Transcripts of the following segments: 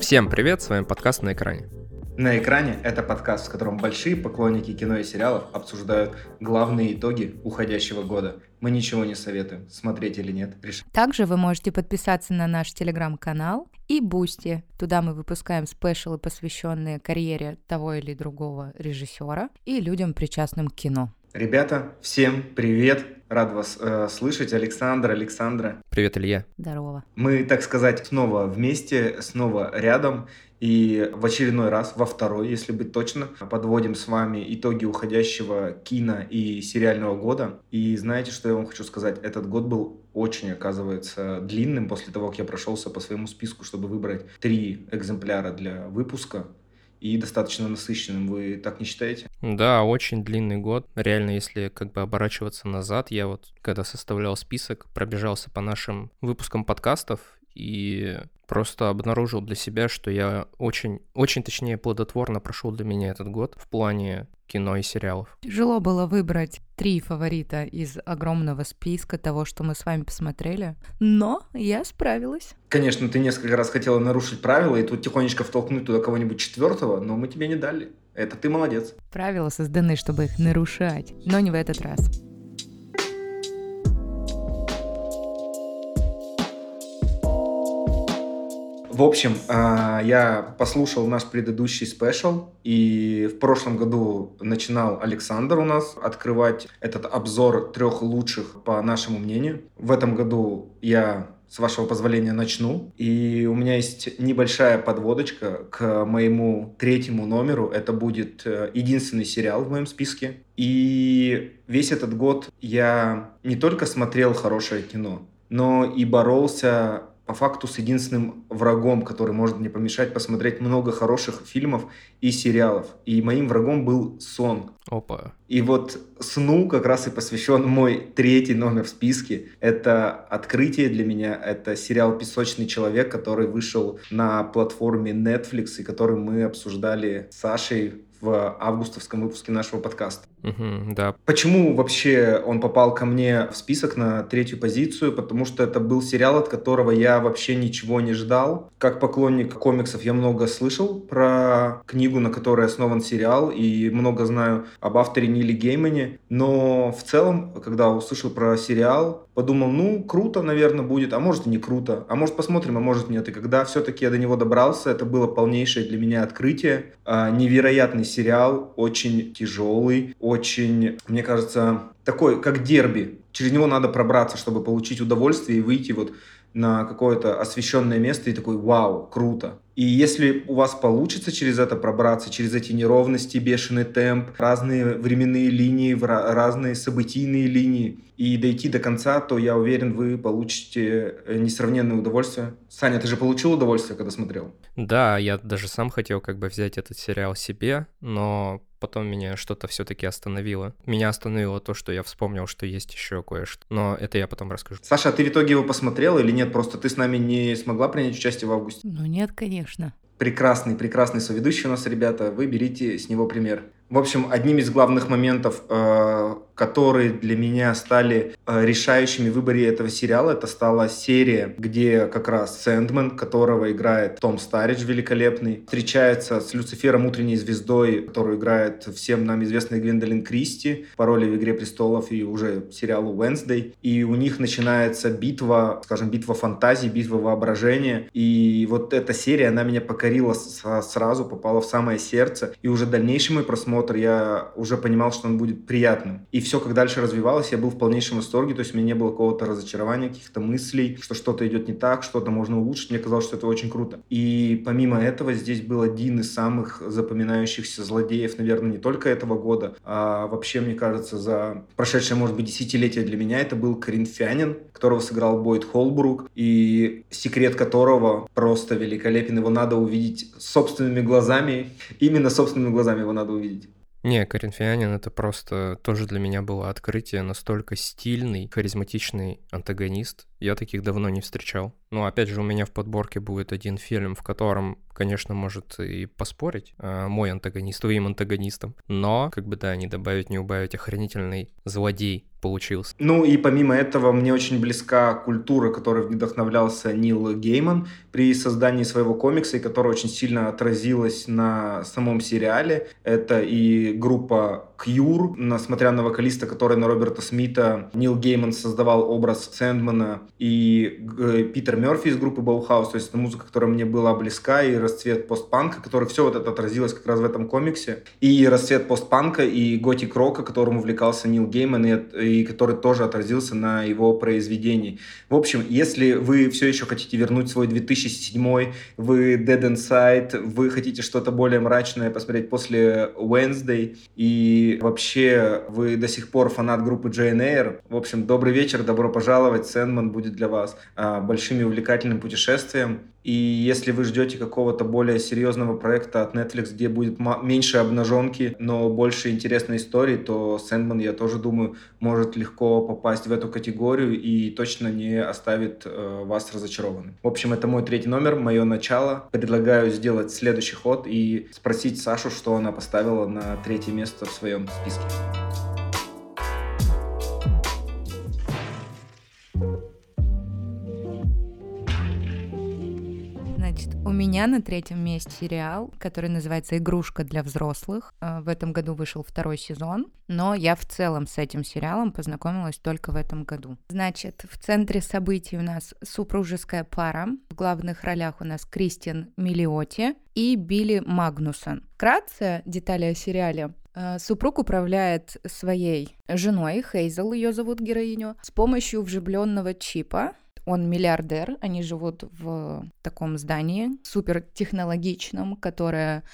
Всем привет, с вами подкаст «На экране». На экране это подкаст, в котором большие поклонники кино и сериалов обсуждают главные итоги уходящего года. Мы ничего не советуем, смотреть или нет. Решать. Также вы можете подписаться на наш телеграм-канал и Boosty. Туда мы выпускаем special ы, посвященные карьере того или другого режиссера и людям, причастным к кино. Ребята, всем привет! Рад вас э, слышать. Александр, Александра. Привет, Илья. Здорово. Мы, так сказать, снова вместе, снова рядом. И в очередной раз, во второй, если быть точно, подводим с вами итоги уходящего кино и сериального года. И знаете, что я вам хочу сказать? Этот год был очень, оказывается, длинным после того, как я прошелся по своему списку, чтобы выбрать три экземпляра для выпуска и достаточно насыщенным. Вы так не считаете? Да, очень длинный год. Реально, если как бы оборачиваться назад, я вот, когда составлял список, пробежался по нашим выпускам подкастов и просто обнаружил для себя, что я очень, очень точнее плодотворно прошел для меня этот год в плане кино и сериалов. Тяжело было выбрать три фаворита из огромного списка того, что мы с вами посмотрели, но я справилась. Конечно, ты несколько раз хотела нарушить правила и тут тихонечко втолкнуть туда кого-нибудь четвертого, но мы тебе не дали. Это ты молодец. Правила созданы, чтобы их нарушать, но не в этот раз. В общем, а, я послушал наш предыдущий спешл, и в прошлом году начинал Александр у нас открывать этот обзор трех лучших по нашему мнению. В этом году я с вашего позволения начну. И у меня есть небольшая подводочка к моему третьему номеру. Это будет э, единственный сериал в моем списке. И весь этот год я не только смотрел хорошее кино, но и боролся по факту с единственным врагом, который может мне помешать посмотреть много хороших фильмов и сериалов. И моим врагом был сон. Опа. И вот сну как раз и посвящен мой третий номер в списке. Это открытие для меня. Это сериал «Песочный человек», который вышел на платформе Netflix и который мы обсуждали с Сашей в августовском выпуске нашего подкаста. Угу, да. Почему вообще он попал ко мне в список на третью позицию? Потому что это был сериал, от которого я вообще ничего не ждал. Как поклонник комиксов я много слышал про книгу, на которой основан сериал, и много знаю об авторе Ниле Геймане. Но в целом, когда услышал про сериал, подумал, ну, круто, наверное, будет, а может и не круто, а может посмотрим, а может нет. И когда все-таки я до него добрался, это было полнейшее для меня открытие. А, невероятный сериал, очень тяжелый, очень, мне кажется, такой, как дерби. Через него надо пробраться, чтобы получить удовольствие и выйти вот на какое-то освещенное место и такой «Вау, круто!». И если у вас получится через это пробраться, через эти неровности, бешеный темп, разные временные линии, разные событийные линии, и дойти до конца, то я уверен, вы получите э, несравненное удовольствие. Саня, ты же получил удовольствие, когда смотрел? Да, я даже сам хотел как бы взять этот сериал себе, но потом меня что-то все-таки остановило. Меня остановило то, что я вспомнил, что есть еще кое-что. Но это я потом расскажу. Саша, а ты в итоге его посмотрела или нет? Просто ты с нами не смогла принять участие в августе? Ну нет, конечно. Прекрасный, прекрасный соведущий у нас, ребята. Вы берите с него пример. В общем, одним из главных моментов, э, которые для меня стали э, решающими в выборе этого сериала, это стала серия, где как раз Сэндман, которого играет Том Старидж великолепный, встречается с Люцифером Утренней Звездой, которую играет всем нам известный Гвендолин Кристи по роли в «Игре престолов» и уже сериалу «Wednesday». И у них начинается битва, скажем, битва фантазий, битва воображения. И вот эта серия, она меня покорила сразу, попала в самое сердце. И уже дальнейший мой просмотр, я уже понимал, что он будет приятным. И все, как дальше развивалось, я был в полнейшем восторге, то есть у меня не было какого-то разочарования, каких-то мыслей, что что-то идет не так, что-то можно улучшить. Мне казалось, что это очень круто. И помимо этого здесь был один из самых запоминающихся злодеев, наверное, не только этого года, а вообще, мне кажется, за прошедшее, может быть, десятилетие для меня это был Коринфянин, которого сыграл Бойд Холбрук, и секрет которого просто великолепен. Его надо увидеть собственными глазами. Именно собственными глазами его надо увидеть. Не, Коринфянин это просто тоже для меня было открытие. Настолько стильный, харизматичный антагонист. Я таких давно не встречал. Но опять же, у меня в подборке будет один фильм, в котором, конечно, может и поспорить э, мой антагонист твоим антагонистом. Но, как бы, да, не добавить, не убавить, охранительный злодей получился. Ну и помимо этого, мне очень близка культура, которой вдохновлялся Нил Гейман при создании своего комикса, и которая очень сильно отразилась на самом сериале. Это и группа Кьюр, несмотря на вокалиста, который на Роберта Смита, Нил Гейман создавал образ Сэндмана, и э, Питер Мерфи из группы Bauhaus, то есть это музыка, которая мне была близка, и расцвет постпанка, который все вот это отразилось как раз в этом комиксе, и расцвет постпанка, и готик рока, которым увлекался Нил Гейман, и, и который тоже отразился на его произведении. В общем, если вы все еще хотите вернуть свой 2007, вы Dead Inside, вы хотите что-то более мрачное посмотреть после Wednesday, и вообще вы до сих пор фанат группы Jane Air, в общем, добрый вечер, добро пожаловать, Sandman будет для вас а, большим и увлекательным путешествием. И если вы ждете какого-то более серьезного проекта от Netflix, где будет меньше обнаженки, но больше интересной истории, то Sandman, я тоже думаю, может легко попасть в эту категорию и точно не оставит э, вас разочарованным. В общем, это мой третий номер, мое начало. Предлагаю сделать следующий ход и спросить Сашу, что она поставила на третье место в своем списке. У меня на третьем месте сериал, который называется «Игрушка для взрослых». Э, в этом году вышел второй сезон, но я в целом с этим сериалом познакомилась только в этом году. Значит, в центре событий у нас супружеская пара. В главных ролях у нас Кристиан Миллиоти и Билли Магнусон. Вкратце детали о сериале. Э, супруг управляет своей женой, Хейзел ее зовут героиню, с помощью вживленного чипа, он миллиардер, они живут в таком здании супертехнологичном, которое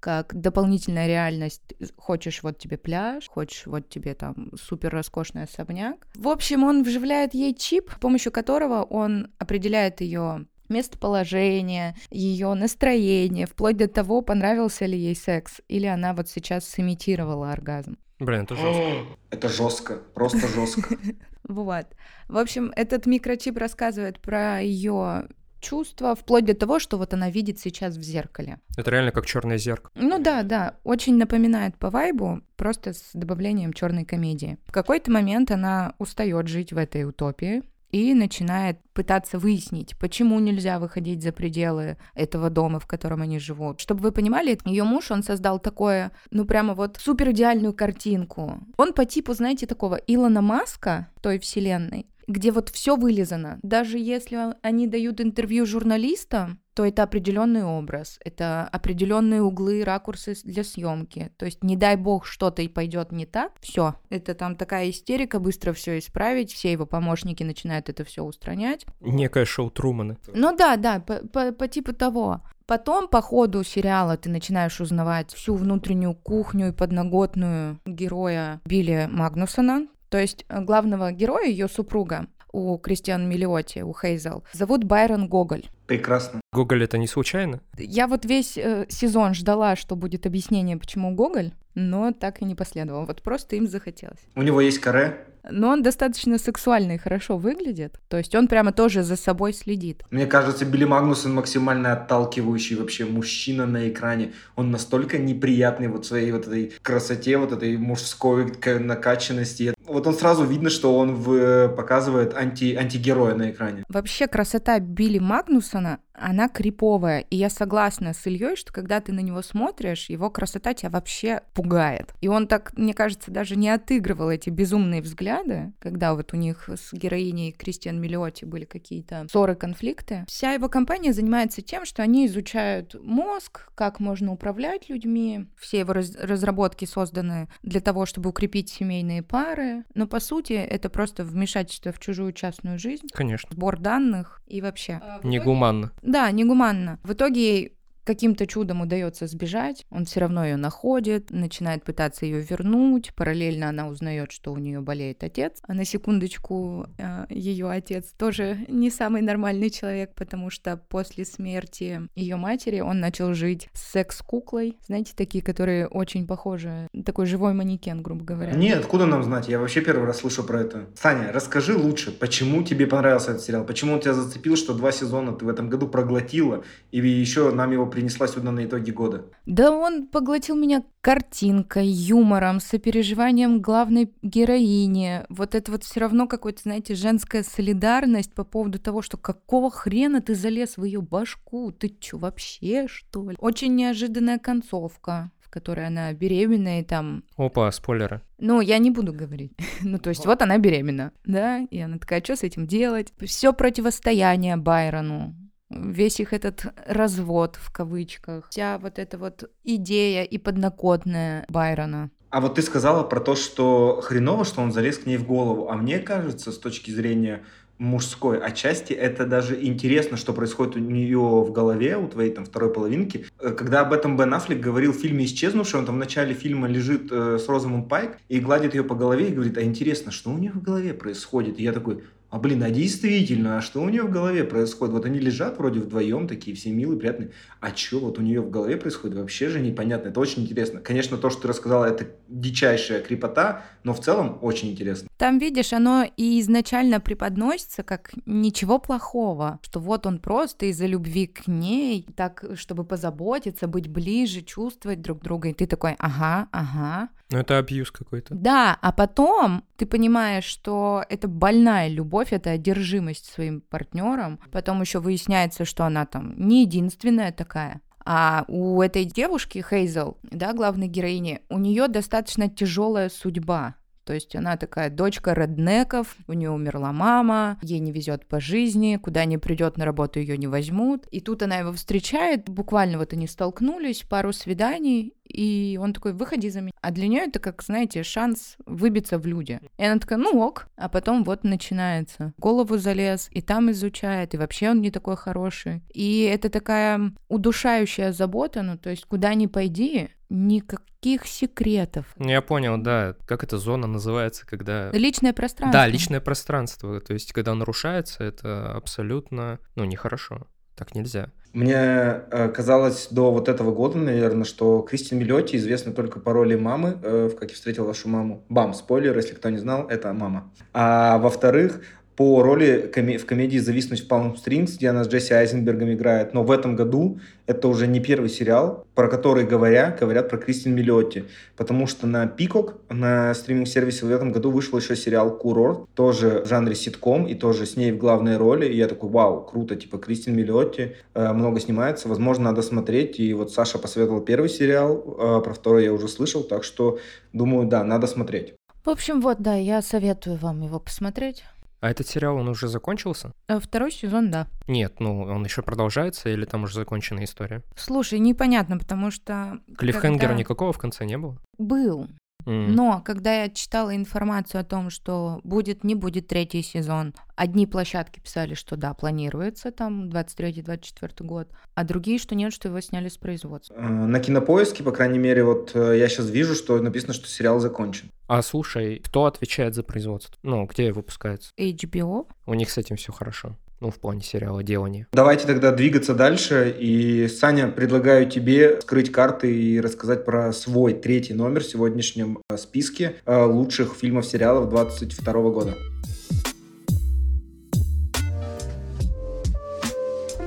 как дополнительная реальность. Хочешь, вот тебе пляж, хочешь, вот тебе там супер роскошный особняк. В общем, он вживляет ей чип, с помощью которого он определяет ее местоположение, ее настроение, вплоть до того, понравился ли ей секс, или она вот сейчас сымитировала оргазм. Блин, это жестко. Это жестко, просто жестко. Вот. В общем, этот микрочип рассказывает про ее чувства, вплоть до того, что вот она видит сейчас в зеркале. Это реально как черное зеркало. Ну да, да, очень напоминает по вайбу, просто с добавлением черной комедии. В какой-то момент она устает жить в этой утопии, и начинает пытаться выяснить, почему нельзя выходить за пределы этого дома, в котором они живут. Чтобы вы понимали, ее муж, он создал такое, ну прямо вот супер идеальную картинку. Он по типу, знаете, такого Илона Маска той вселенной, где вот все вылезано. Даже если они дают интервью журналистам, то это определенный образ, это определенные углы, ракурсы для съемки. То есть, не дай бог, что-то и пойдет не так, все. Это там такая истерика, быстро все исправить, все его помощники начинают это все устранять. Некое шоу Трумана. Ну да, да, по, по, по типу того. Потом по ходу сериала ты начинаешь узнавать всю внутреннюю кухню и подноготную героя Билли Магнусона, то есть э, главного героя, ее супруга, у Кристиан Миллиоти, у Хейзел, зовут Байрон Гоголь. Прекрасно. Гоголь это не случайно? Я вот весь э, сезон ждала, что будет объяснение, почему Гоголь, но так и не последовало. Вот просто им захотелось. У него есть каре? Но он достаточно сексуально и хорошо выглядит. То есть он прямо тоже за собой следит. Мне кажется, Билли Магнусон максимально отталкивающий вообще мужчина на экране. Он настолько неприятный вот своей вот этой красоте, вот этой мужской накачанности. Вот он сразу видно, что он в, показывает анти, антигероя на экране. Вообще красота Билли Магнусона, она криповая. И я согласна с Ильей, что когда ты на него смотришь, его красота тебя вообще пугает. И он так, мне кажется, даже не отыгрывал эти безумные взгляды, когда вот у них с героиней Кристиан Миллиоти были какие-то ссоры, конфликты. Вся его компания занимается тем, что они изучают мозг, как можно управлять людьми. Все его раз- разработки созданы для того, чтобы укрепить семейные пары. Но по сути это просто вмешательство в чужую частную жизнь. Конечно. Сбор данных и вообще. Негуманно. Да, негуманно. В итоге каким-то чудом удается сбежать, он все равно ее находит, начинает пытаться ее вернуть. Параллельно она узнает, что у нее болеет отец. А на секундочку, э, ее отец тоже не самый нормальный человек, потому что после смерти ее матери он начал жить с секс-куклой. Знаете, такие, которые очень похожи, такой живой манекен, грубо говоря. Нет, откуда нам знать? Я вообще первый раз слышу про это. Саня, расскажи лучше, почему тебе понравился этот сериал? Почему он тебя зацепил, что два сезона ты в этом году проглотила, и еще нам его принесла сюда на итоги года? Да он поглотил меня картинкой, юмором, сопереживанием главной героини. Вот это вот все равно какой-то, знаете, женская солидарность по поводу того, что какого хрена ты залез в ее башку? Ты что, вообще, что ли? Очень неожиданная концовка в которой она беременна и там... Опа, спойлеры. Ну, я не буду говорить. ну, то есть, вот она беременна, да, и она такая, что с этим делать? Все противостояние Байрону, весь их этот развод в кавычках, вся вот эта вот идея и подноготная Байрона. А вот ты сказала про то, что хреново, что он залез к ней в голову. А мне кажется, с точки зрения мужской отчасти это даже интересно, что происходит у нее в голове, у твоей там второй половинки. Э, когда об этом Бен Аффлек говорил в фильме «Исчезнувший», он там в начале фильма лежит э, с Розамунд Пайк и гладит ее по голове и говорит, а интересно, что у нее в голове происходит? И я такой, а блин, а действительно, а что у нее в голове происходит? Вот они лежат вроде вдвоем, такие все милые, приятные. А что вот у нее в голове происходит, вообще же непонятно. Это очень интересно. Конечно, то, что ты рассказала, это дичайшая крепота, но в целом очень интересно. Там, видишь, оно и изначально преподносится как ничего плохого, что вот он просто из-за любви к ней, так, чтобы позаботиться, быть ближе, чувствовать друг друга. И ты такой, ага, ага. Ну, это абьюз какой-то. Да, а потом ты понимаешь, что это больная любовь, это одержимость своим партнером. Потом еще выясняется, что она там не единственная такая. А у этой девушки, Хейзел, да, главной героини, у нее достаточно тяжелая судьба. То есть она такая дочка реднеков, у нее умерла мама, ей не везет по жизни, куда не придет на работу ее не возьмут. И тут она его встречает, буквально вот они столкнулись, пару свиданий, и он такой, выходи за меня. А для нее это, как, знаете, шанс выбиться в люди. И она такая, ну ок. А потом вот начинается. Голову залез, и там изучает, и вообще он не такой хороший. И это такая удушающая забота, ну то есть куда ни пойди, никаких секретов. Ну, я понял, да. Как эта зона называется, когда... Личное пространство. Да, личное пространство. То есть, когда нарушается, это абсолютно, ну, нехорошо. Так нельзя. Мне э, казалось до вот этого года, наверное, что Кристин Миллиотти известна только по роли мамы э, в «Как я встретил вашу маму». Бам, спойлер, если кто не знал, это мама. А во-вторых, по роли в комедии «Зависнуть в Palm Springs», где она с Джесси Айзенбергом играет. Но в этом году это уже не первый сериал, про который говоря, говорят про Кристин Миллиотти. Потому что на Пикок, на стриминг-сервисе в этом году вышел еще сериал «Курорт», тоже в жанре ситком, и тоже с ней в главной роли. И я такой, вау, круто, типа Кристин Миллиотти э, много снимается, возможно, надо смотреть. И вот Саша посоветовал первый сериал, э, про второй я уже слышал, так что думаю, да, надо смотреть. В общем, вот, да, я советую вам его посмотреть. А этот сериал, он уже закончился? Э, второй сезон, да. Нет, ну он еще продолжается или там уже закончена история? Слушай, непонятно, потому что... Клиффхенгера когда... никакого в конце не было? Был. Mm. Но когда я читала информацию о том, что будет, не будет третий сезон, одни площадки писали, что да, планируется там 23-24 год, а другие, что нет, что его сняли с производства. Э, на кинопоиске, по крайней мере, вот э, я сейчас вижу, что написано, что сериал закончен. А слушай, кто отвечает за производство? Ну, где выпускается? HBO. У них с этим все хорошо. Ну, в плане сериала делания. Давайте тогда двигаться дальше. И, Саня, предлагаю тебе скрыть карты и рассказать про свой третий номер в сегодняшнем э, списке лучших фильмов сериалов 2022 года.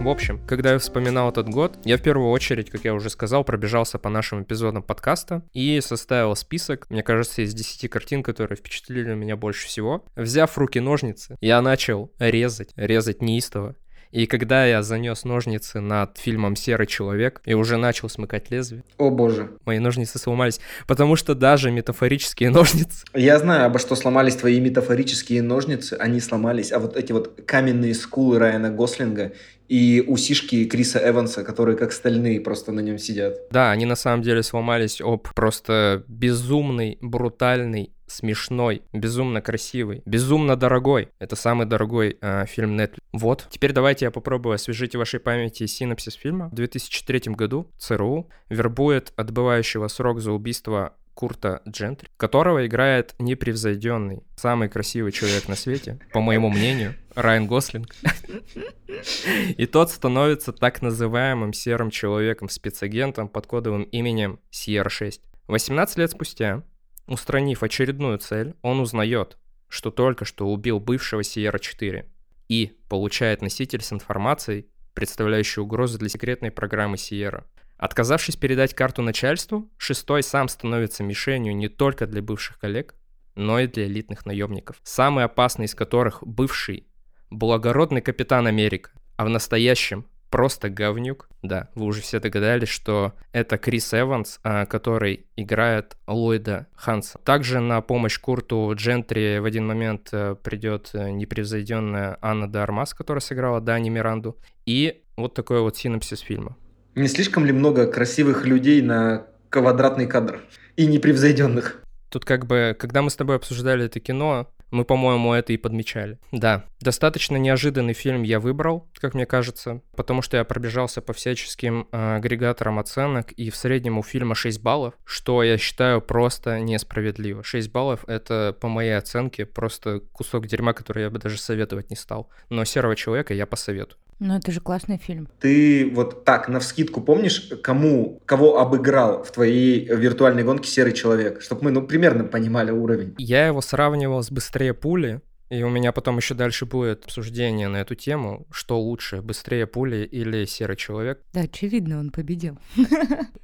В общем, когда я вспоминал этот год, я в первую очередь, как я уже сказал, пробежался по нашим эпизодам подкаста и составил список, мне кажется, из 10 картин, которые впечатлили меня больше всего. Взяв руки ножницы, я начал резать, резать неистово. И когда я занес ножницы над фильмом «Серый человек» и уже начал смыкать лезвие... О боже. Мои ножницы сломались, потому что даже метафорические ножницы... Я знаю, обо что сломались твои метафорические ножницы, они сломались, а вот эти вот каменные скулы Райана Гослинга и усишки Криса Эванса, которые как стальные просто на нем сидят. Да, они на самом деле сломались об просто безумный, брутальный смешной, безумно красивый, безумно дорогой. Это самый дорогой э, фильм Netflix. Вот. Теперь давайте я попробую освежить в вашей памяти синопсис фильма. В 2003 году ЦРУ вербует отбывающего срок за убийство Курта Джентри, которого играет непревзойденный, самый красивый человек на свете, по моему мнению, Райан Гослинг. И тот становится так называемым серым человеком, спецагентом под кодовым именем Сьерра-6. 18 лет спустя, устранив очередную цель, он узнает, что только что убил бывшего Сьерра-4 и получает носитель с информацией, представляющей угрозу для секретной программы Сиера. Отказавшись передать карту начальству, шестой сам становится мишенью не только для бывших коллег, но и для элитных наемников, самый опасный из которых бывший благородный капитан Америка, а в настоящем просто говнюк. Да, вы уже все догадались, что это Крис Эванс, а, который играет Ллойда Ханса. Также на помощь Курту Джентри в один момент э, придет э, непревзойденная Анна де Армас, которая сыграла Дани Миранду. И вот такой вот синопсис фильма. Не слишком ли много красивых людей на квадратный кадр? И непревзойденных? Тут как бы, когда мы с тобой обсуждали это кино, мы, по-моему, это и подмечали. Да, достаточно неожиданный фильм я выбрал, как мне кажется, потому что я пробежался по всяческим э, агрегаторам оценок, и в среднем у фильма 6 баллов, что я считаю просто несправедливо. 6 баллов — это, по моей оценке, просто кусок дерьма, который я бы даже советовать не стал. Но «Серого человека» я посоветую. Ну, это же классный фильм. Ты вот так, на вскидку помнишь, кому, кого обыграл в твоей виртуальной гонке серый человек? Чтобы мы, ну, примерно понимали уровень. Я его сравнивал с «Быстрее пули», и у меня потом еще дальше будет обсуждение на эту тему, что лучше, быстрее пули или серый человек. Да, очевидно, он победил.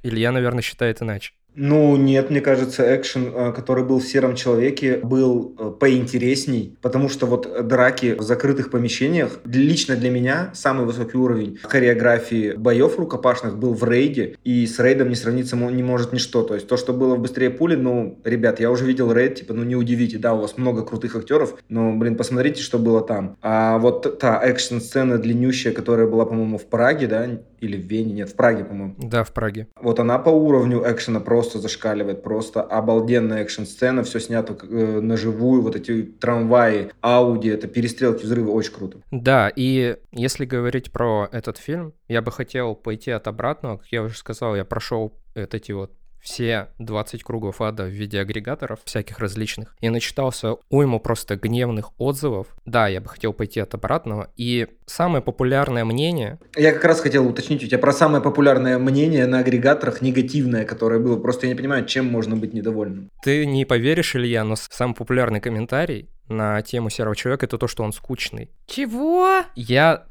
Илья, наверное, считает иначе. Ну, нет, мне кажется, экшен, э, который был в «Сером человеке», был э, поинтересней, потому что вот драки в закрытых помещениях, лично для меня самый высокий уровень хореографии боев рукопашных был в рейде, и с рейдом не сравниться не может ничто. То есть то, что было в «Быстрее пули», ну, ребят, я уже видел рейд, типа, ну, не удивите, да, у вас много крутых актеров, но, блин, посмотрите, что было там. А вот та экшн-сцена длиннющая, которая была, по-моему, в Праге, да, или в Вене, нет, в Праге, по-моему. Да, в Праге. Вот она по уровню экшена просто зашкаливает, просто обалденная экшн-сцена, все снято э, на живую, вот эти трамваи, Ауди, это перестрелки, взрывы, очень круто. Да, и если говорить про этот фильм, я бы хотел пойти от обратного, как я уже сказал, я прошел вот эти вот все 20 кругов ада в виде агрегаторов всяких различных и начитался уйму просто гневных отзывов. Да, я бы хотел пойти от обратного. И самое популярное мнение... Я как раз хотел уточнить у тебя про самое популярное мнение на агрегаторах негативное, которое было. Просто я не понимаю, чем можно быть недовольным. Ты не поверишь, Илья, но самый популярный комментарий на тему серого человека это то, что он скучный. Чего? Я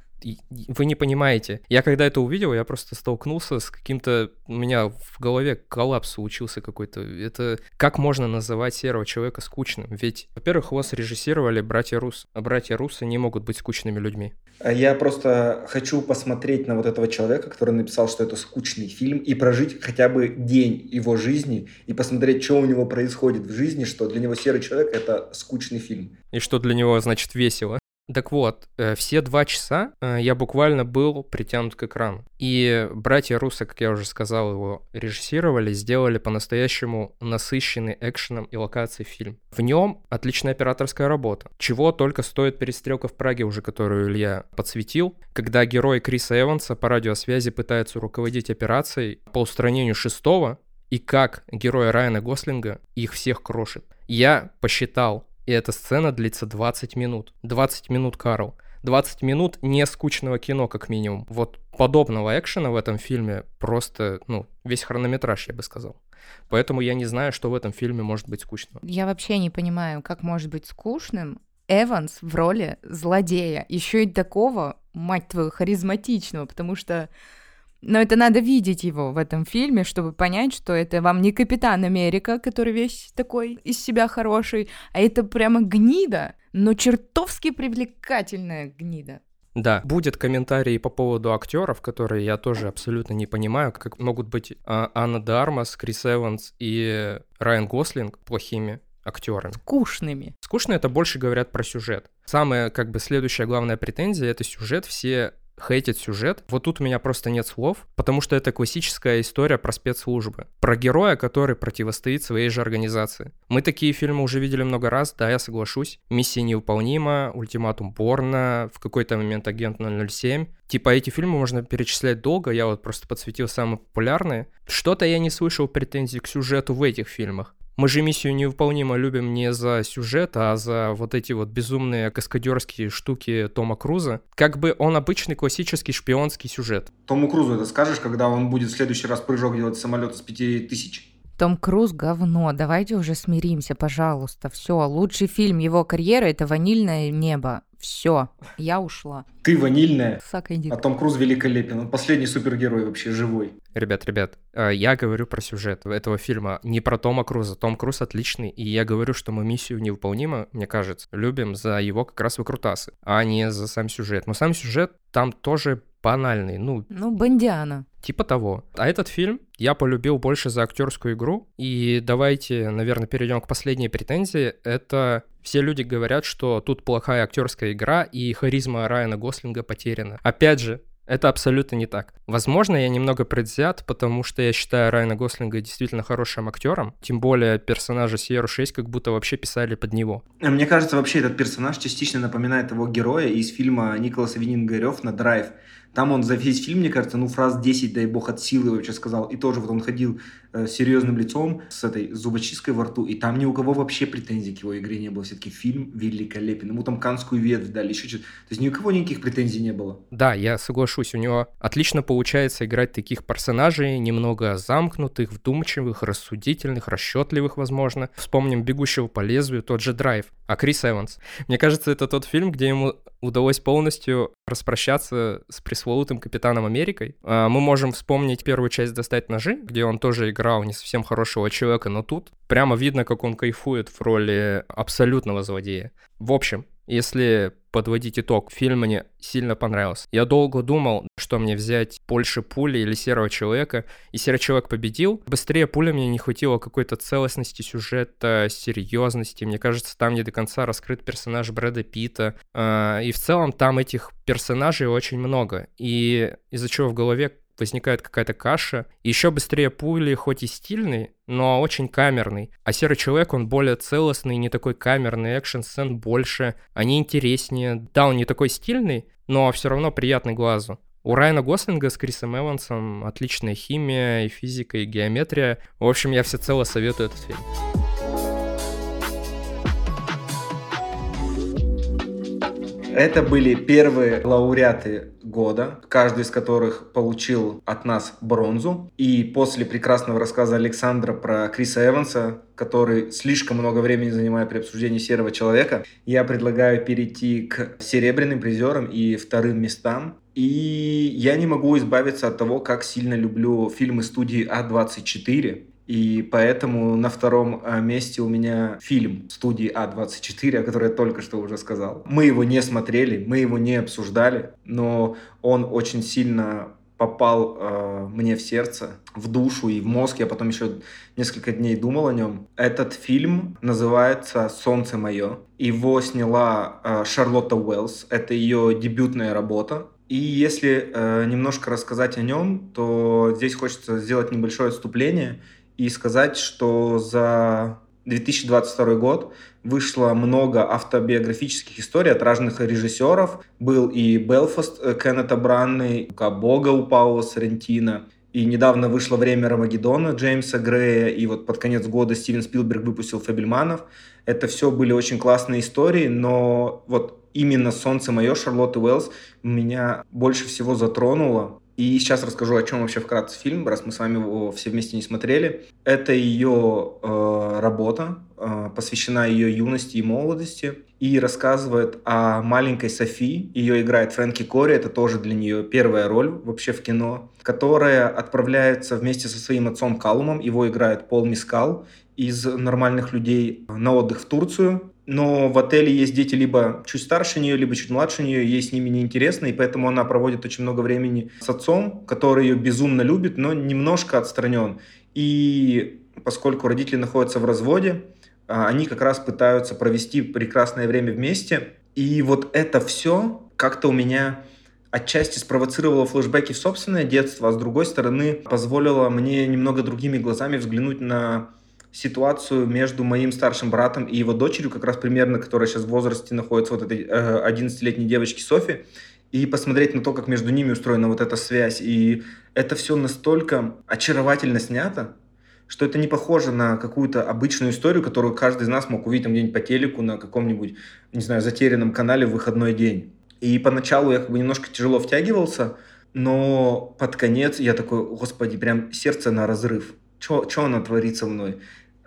вы не понимаете. Я когда это увидел, я просто столкнулся с каким-то... У меня в голове коллапс случился какой-то. Это как можно называть серого человека скучным? Ведь, во-первых, вас режиссировали братья Рус. А братья Русы не могут быть скучными людьми. А я просто хочу посмотреть на вот этого человека, который написал, что это скучный фильм, и прожить хотя бы день его жизни, и посмотреть, что у него происходит в жизни, что для него серый человек — это скучный фильм. И что для него, значит, весело. Так вот, э, все два часа э, я буквально был притянут к экрану. И братья Руссо, как я уже сказал, его режиссировали, сделали по-настоящему насыщенный экшеном и локацией фильм. В нем отличная операторская работа. Чего только стоит перестрелка в Праге, уже которую Илья подсветил, когда герой Криса Эванса по радиосвязи пытается руководить операцией по устранению шестого, и как герой Райана Гослинга их всех крошит. Я посчитал, и эта сцена длится 20 минут. 20 минут, Карл. 20 минут не скучного кино, как минимум. Вот подобного экшена в этом фильме просто, ну, весь хронометраж, я бы сказал. Поэтому я не знаю, что в этом фильме может быть скучно. Я вообще не понимаю, как может быть скучным Эванс в роли злодея. Еще и такого, мать твою, харизматичного, потому что но это надо видеть его в этом фильме, чтобы понять, что это вам не Капитан Америка, который весь такой из себя хороший, а это прямо гнида, но чертовски привлекательная гнида. Да, будет комментарий по поводу актеров, которые я тоже абсолютно не понимаю, как могут быть а, Анна Дармас, Крис Эванс и Райан Гослинг плохими актерами. Скучными. Скучно это больше говорят про сюжет. Самая, как бы, следующая главная претензия — это сюжет. Все хейтят сюжет, вот тут у меня просто нет слов, потому что это классическая история про спецслужбы. Про героя, который противостоит своей же организации. Мы такие фильмы уже видели много раз, да, я соглашусь. «Миссия невыполнима», «Ультиматум Борна», в какой-то момент «Агент 007». Типа эти фильмы можно перечислять долго, я вот просто подсветил самые популярные. Что-то я не слышал претензий к сюжету в этих фильмах. Мы же миссию невыполнимо любим не за сюжет, а за вот эти вот безумные каскадерские штуки Тома Круза. Как бы он обычный классический шпионский сюжет. Тому Крузу это скажешь, когда он будет в следующий раз прыжок делать самолет с пяти тысяч? Том Круз говно. Давайте уже смиримся, пожалуйста. Все, лучший фильм его карьеры это «Ванильное небо». Все, я ушла. Ты ванильная, Сак, иди. а Том Круз великолепен. Он последний супергерой вообще живой. Ребят, ребят, э, я говорю про сюжет этого фильма, не про Тома Круза. Том Круз отличный, и я говорю, что мы миссию невыполнима, мне кажется, любим за его как раз выкрутасы, а не за сам сюжет. Но сам сюжет там тоже банальный, ну, Ну, Бондиана. Типа того. А этот фильм я полюбил больше за актерскую игру. И давайте, наверное, перейдем к последней претензии. Это все люди говорят, что тут плохая актерская игра и харизма Райана Гослинга потеряна. Опять же, это абсолютно не так. Возможно, я немного предвзят, потому что я считаю Райана Гослинга действительно хорошим актером. Тем более персонажа Сьерру 6 как будто вообще писали под него. Мне кажется, вообще этот персонаж частично напоминает его героя из фильма Николаса Вининга на «Драйв». Там он за весь фильм, мне кажется, ну, фраз 10, дай бог, от силы вообще сказал. И тоже вот он ходил э, серьезным лицом с этой зубочисткой во рту, и там ни у кого вообще претензий к его игре не было. Все-таки фильм великолепен. Ему там канскую ветвь дали, еще что-то. То есть ни у кого никаких претензий не было. Да, я соглашусь, у него отлично получается играть таких персонажей, немного замкнутых, вдумчивых, рассудительных, расчетливых, возможно. Вспомним «Бегущего по лезвию», тот же «Драйв», а Крис Эванс. Мне кажется, это тот фильм, где ему удалось полностью распрощаться с пресловутым Капитаном Америкой. А, Мы можем вспомнить первую часть «Достать ножи», где он тоже играл не совсем хорошего человека, но тут прямо видно, как он кайфует в роли абсолютного злодея. В общем, если подводить итог, фильм мне сильно понравился. Я долго думал, что мне взять больше пули или серого человека, и серый человек победил. Быстрее пули мне не хватило какой-то целостности сюжета, серьезности. Мне кажется, там не до конца раскрыт персонаж Брэда Питта. А, И в целом там этих персонажей очень много. И из-за чего в голове возникает какая-то каша. Еще быстрее пули, хоть и стильный, но очень камерный. А Серый Человек, он более целостный, не такой камерный, экшн-сцен больше, они интереснее. Да, он не такой стильный, но все равно приятный глазу. У Райана Гослинга с Крисом Эвансом отличная химия, и физика, и геометрия. В общем, я всецело советую этот фильм. Это были первые лауреаты года, каждый из которых получил от нас бронзу. И после прекрасного рассказа Александра про Криса Эванса, который слишком много времени занимает при обсуждении «Серого человека», я предлагаю перейти к серебряным призерам и вторым местам. И я не могу избавиться от того, как сильно люблю фильмы студии А24. И поэтому на втором а, месте у меня фильм студии А24, о которой я только что уже сказал. Мы его не смотрели, мы его не обсуждали, но он очень сильно попал э, мне в сердце, в душу и в мозг. Я потом еще несколько дней думал о нем. Этот фильм называется «Солнце мое». Его сняла э, Шарлотта Уэллс. Это ее дебютная работа. И если э, немножко рассказать о нем, то здесь хочется сделать небольшое отступление и сказать, что за 2022 год вышло много автобиографических историй от разных режиссеров. Был и «Белфаст» Кеннета Бранны, «Бога» у Паула Соррентино. И недавно вышло «Время Рамагеддона» Джеймса Грея, и вот под конец года Стивен Спилберг выпустил «Фабельманов». Это все были очень классные истории, но вот именно «Солнце мое» Шарлотты Уэллс меня больше всего затронуло. И сейчас расскажу, о чем вообще вкратце фильм, раз мы с вами его все вместе не смотрели. Это ее э, работа, э, посвящена ее юности и молодости, и рассказывает о маленькой Софи. Ее играет Фрэнки Кори, это тоже для нее первая роль вообще в кино, которая отправляется вместе со своим отцом Калумом, его играет Пол Мискал, из нормальных людей на отдых в Турцию, но в отеле есть дети либо чуть старше нее, либо чуть младше нее, ей с ними неинтересно, и поэтому она проводит очень много времени с отцом, который ее безумно любит, но немножко отстранен. И поскольку родители находятся в разводе, они как раз пытаются провести прекрасное время вместе. И вот это все как-то у меня отчасти спровоцировала флешбеки в собственное детство, а с другой стороны позволила мне немного другими глазами взглянуть на ситуацию между моим старшим братом и его дочерью, как раз примерно, которая сейчас в возрасте находится, вот этой э, 11-летней девочки Софи, и посмотреть на то, как между ними устроена вот эта связь. И это все настолько очаровательно снято, что это не похоже на какую-то обычную историю, которую каждый из нас мог увидеть там где-нибудь по телеку на каком-нибудь, не знаю, затерянном канале в выходной день. И поначалу я как бы немножко тяжело втягивался, но под конец я такой, господи, прям сердце на разрыв. Что она творит со мной?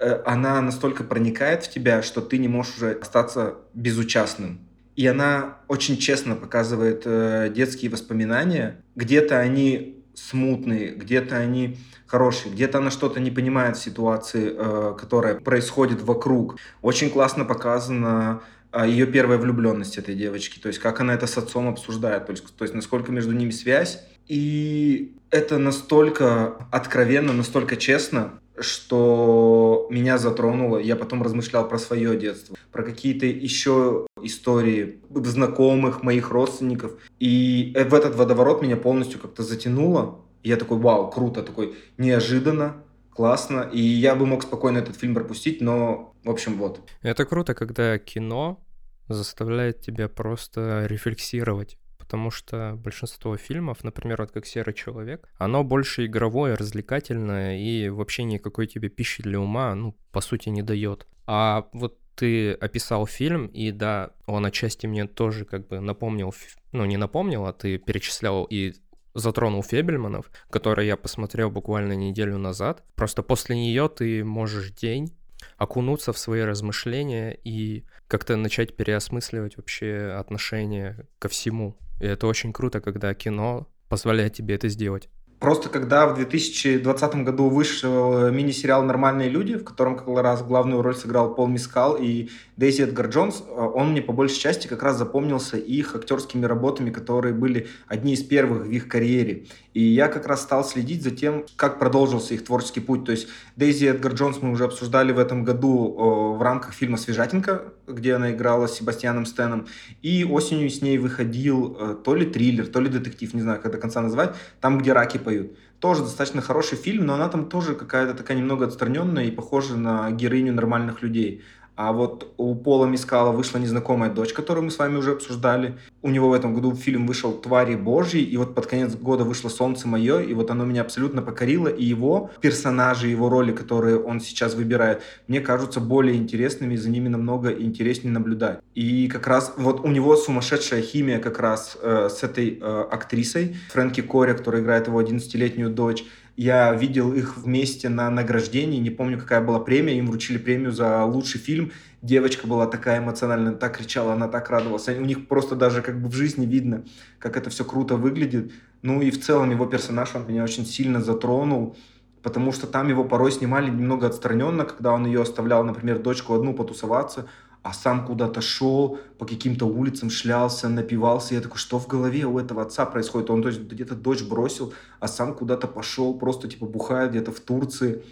Э, она настолько проникает в тебя, что ты не можешь уже остаться безучастным. И она очень честно показывает э, детские воспоминания. Где-то они смутные, где-то они хорошие, где-то она что-то не понимает в ситуации, э, которая происходит вокруг. Очень классно показано э, ее первая влюбленность этой девочки, то есть как она это с отцом обсуждает, то есть, то есть насколько между ними связь. И это настолько откровенно, настолько честно, что меня затронуло. Я потом размышлял про свое детство, про какие-то еще истории знакомых, моих родственников. И в этот водоворот меня полностью как-то затянуло. И я такой, вау, круто, такой неожиданно, классно. И я бы мог спокойно этот фильм пропустить, но, в общем, вот. Это круто, когда кино заставляет тебя просто рефлексировать потому что большинство фильмов, например, вот как «Серый человек», оно больше игровое, развлекательное и вообще никакой тебе пищи для ума, ну, по сути, не дает. А вот ты описал фильм, и да, он отчасти мне тоже как бы напомнил, ну, не напомнил, а ты перечислял и затронул Фебельманов, который я посмотрел буквально неделю назад. Просто после нее ты можешь день окунуться в свои размышления и как-то начать переосмысливать вообще отношение ко всему. И это очень круто, когда кино позволяет тебе это сделать. Просто когда в 2020 году вышел мини-сериал «Нормальные люди», в котором как раз главную роль сыграл Пол Мискал и Дейзи Эдгар Джонс, он мне по большей части как раз запомнился их актерскими работами, которые были одни из первых в их карьере. И я как раз стал следить за тем, как продолжился их творческий путь. То есть Дейзи Эдгар Джонс мы уже обсуждали в этом году в рамках фильма «Свежатинка», где она играла с Себастьяном Стеном. И осенью с ней выходил э, то ли триллер, то ли детектив, не знаю, как до конца назвать, там, где раки поют. Тоже достаточно хороший фильм, но она там тоже какая-то такая немного отстраненная и похожа на героиню нормальных людей. А вот у Пола Мискала вышла «Незнакомая дочь», которую мы с вами уже обсуждали. У него в этом году фильм вышел «Твари Божьи», и вот под конец года вышло «Солнце мое», и вот оно меня абсолютно покорило, и его персонажи, его роли, которые он сейчас выбирает, мне кажутся более интересными, и за ними намного интереснее наблюдать. И как раз вот у него сумасшедшая химия как раз э, с этой э, актрисой, Фрэнки Кори, которая играет его 11-летнюю дочь, я видел их вместе на награждении, не помню, какая была премия, им вручили премию за лучший фильм. Девочка была такая эмоциональная, так кричала, она так радовалась. У них просто даже как бы в жизни видно, как это все круто выглядит. Ну и в целом его персонаж, он меня очень сильно затронул, потому что там его порой снимали немного отстраненно, когда он ее оставлял, например, дочку одну потусоваться, а сам куда-то шел, по каким-то улицам шлялся, напивался. Я такой, что в голове у этого отца происходит? Он то есть где-то дочь бросил, а сам куда-то пошел, просто типа бухает где-то в Турции.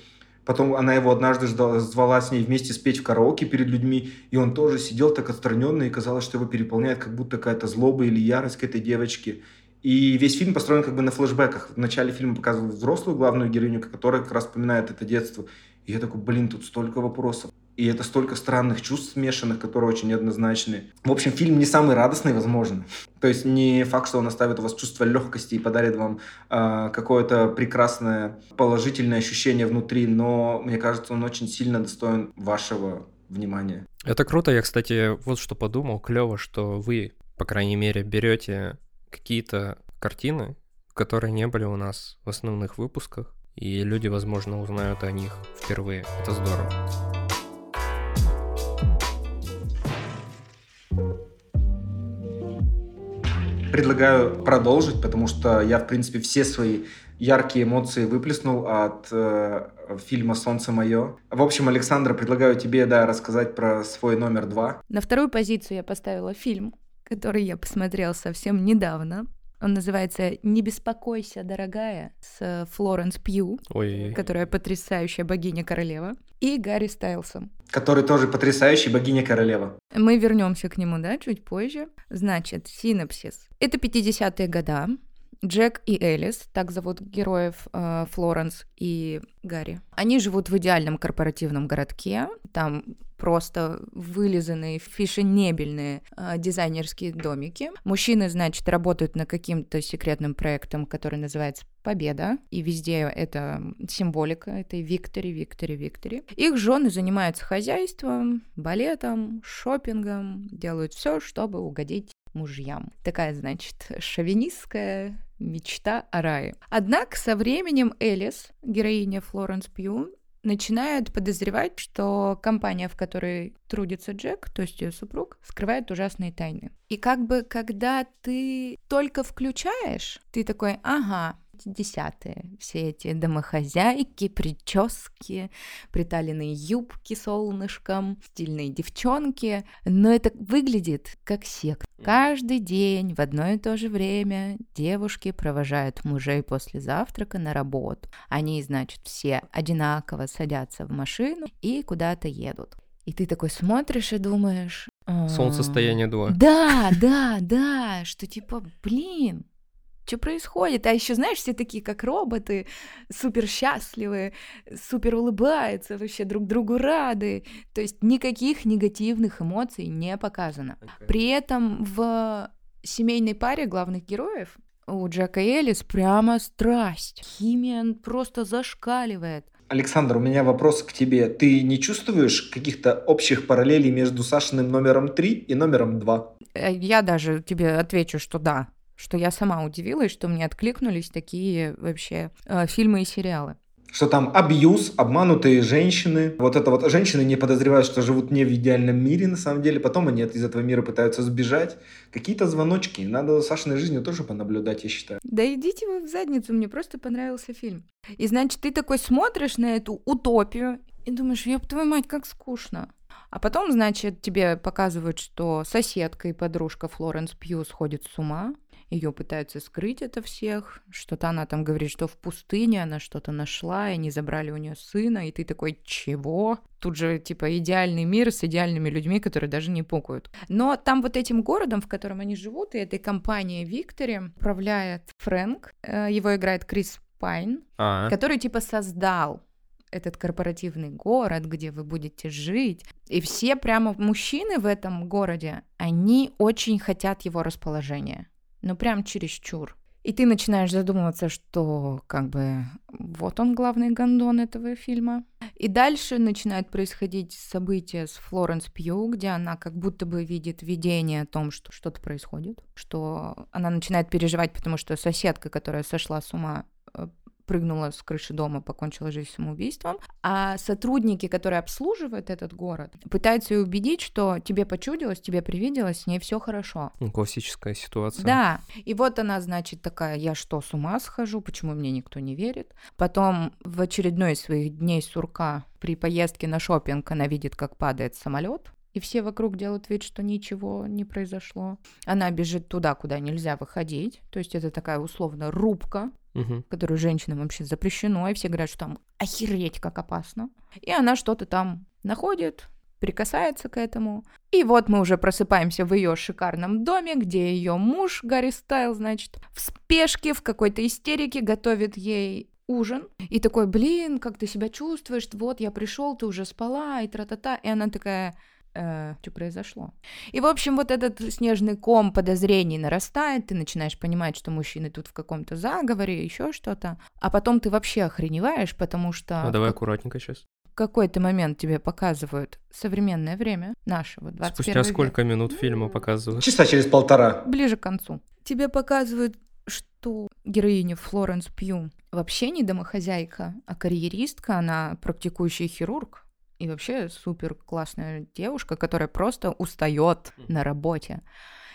Потом она его однажды ждала, звала с ней вместе спеть в караоке перед людьми, и он тоже сидел так отстраненно, и казалось, что его переполняет как будто какая-то злоба или ярость к этой девочке. И весь фильм построен как бы на флешбеках. В начале фильма показывают взрослую главную героиню, которая как раз вспоминает это детство. И я такой, блин, тут столько вопросов. И это столько странных чувств смешанных, которые очень неоднозначны. В общем, фильм не самый радостный, возможно. То есть не факт, что он оставит у вас чувство легкости и подарит вам э, какое-то прекрасное положительное ощущение внутри, но мне кажется, он очень сильно достоин вашего внимания. Это круто. Я, кстати, вот что подумал. Клево, что вы, по крайней мере, берете какие-то картины, которые не были у нас в основных выпусках, и люди, возможно, узнают о них впервые. Это здорово. Предлагаю продолжить, потому что я, в принципе, все свои яркие эмоции выплеснул от э, фильма «Солнце мое». В общем, Александра, предлагаю тебе, да, рассказать про свой номер два. На вторую позицию я поставила фильм, который я посмотрела совсем недавно. Он называется «Не беспокойся, дорогая» с Флоренс Пью, Ой, которая потрясающая богиня-королева, и Гарри Стайлсом. Который тоже потрясающий богиня-королева. Мы вернемся к нему, да, чуть позже. Значит, синопсис. Это 50-е года. Джек и Элис, так зовут героев э, Флоренс и Гарри. Они живут в идеальном корпоративном городке. Там просто вылизанные, фешенебельные э, дизайнерские домики. Мужчины, значит, работают над каким-то секретным проектом, который называется «Победа», и везде это символика этой «Виктори, Виктори, Виктори». Их жены занимаются хозяйством, балетом, шопингом, делают все, чтобы угодить мужьям. Такая, значит, шовинистская мечта о рае. Однако со временем Элис, героиня Флоренс Пью, начинает подозревать, что компания, в которой трудится Джек, то есть ее супруг, скрывает ужасные тайны. И как бы, когда ты только включаешь, ты такой, ага, десятые. Все эти домохозяйки, прически, приталенные юбки солнышком, стильные девчонки. Но это выглядит как сект. Каждый день в одно и то же время девушки провожают мужей после завтрака на работу. Они, значит, все одинаково садятся в машину и куда-то едут. И ты такой смотришь и думаешь... Солнцестояние 2. Да, да, да, что типа, блин, что происходит? А еще, знаешь, все такие, как роботы, супер счастливые, супер улыбаются, вообще друг другу рады. То есть никаких негативных эмоций не показано. При этом в семейной паре главных героев у Джека и Элис прямо страсть. Химия просто зашкаливает. Александр, у меня вопрос к тебе. Ты не чувствуешь каких-то общих параллелей между Сашиным номером 3 и номером 2? Э, я даже тебе отвечу, что да что я сама удивилась, что мне откликнулись такие вообще э, фильмы и сериалы. Что там абьюз, обманутые женщины. Вот это вот женщины не подозревают, что живут не в идеальном мире на самом деле. Потом они из этого мира пытаются сбежать. Какие-то звоночки. Надо Сашиной жизнью тоже понаблюдать, я считаю. Да идите вы в задницу, мне просто понравился фильм. И значит, ты такой смотришь на эту утопию и думаешь, ёб твою мать, как скучно. А потом, значит, тебе показывают, что соседка и подружка Флоренс Пью сходит с ума, ее пытаются скрыть это всех, что-то она там говорит, что в пустыне она что-то нашла, и они забрали у нее сына, и ты такой, чего? Тут же, типа, идеальный мир с идеальными людьми, которые даже не пукают. Но там вот этим городом, в котором они живут, и этой компанией Виктори управляет Фрэнк, э, его играет Крис Пайн, А, который, типа, создал этот корпоративный город, где вы будете жить. И все прямо мужчины в этом городе, они очень хотят его расположения ну прям чересчур. И ты начинаешь задумываться, что как бы вот он главный гондон этого фильма. И дальше начинают происходить события с Флоренс Пью, где она как будто бы видит видение о том, что что-то происходит, что она начинает переживать, потому что соседка, которая сошла с ума, прыгнула с крыши дома, покончила жизнь самоубийством. А сотрудники, которые обслуживают этот город, пытаются ее убедить, что тебе почудилось, тебе привиделось, с ней все хорошо. ну, классическая ситуация. Да, и вот она, значит, такая, я что, с ума схожу, почему мне никто не верит? Потом в очередной из своих дней сурка при поездке на шопинг она видит, как падает самолет, и все вокруг делают вид, что ничего не произошло. Она бежит туда, куда нельзя выходить, то есть это такая условно рубка, Мгм. которую женщинам вообще запрещено, и все говорят, что там охереть как опасно. И она что-то там находит, прикасается к этому. И вот мы уже просыпаемся в ее шикарном доме, где ее муж Гарри Стайл, значит, в спешке, в какой-то истерике готовит ей ужин. И такой, блин, как ты себя чувствуешь? Вот я пришел, ты уже спала, и тра-та-та. И она такая, что произошло? И, в общем, вот этот снежный ком подозрений нарастает, ты начинаешь понимать, что мужчины тут в каком-то заговоре, еще что-то. А потом ты вообще охреневаешь, потому что... Ну, давай аккуратненько сейчас. в какой-то момент тебе показывают современное время нашего 21 Спустя века. сколько минут фильма показывают? Часа через полтора. Ближе к концу. Тебе показывают, что героиня Флоренс Пью вообще не домохозяйка, а карьеристка, она практикующий хирург. И вообще супер классная девушка, которая просто устает на работе.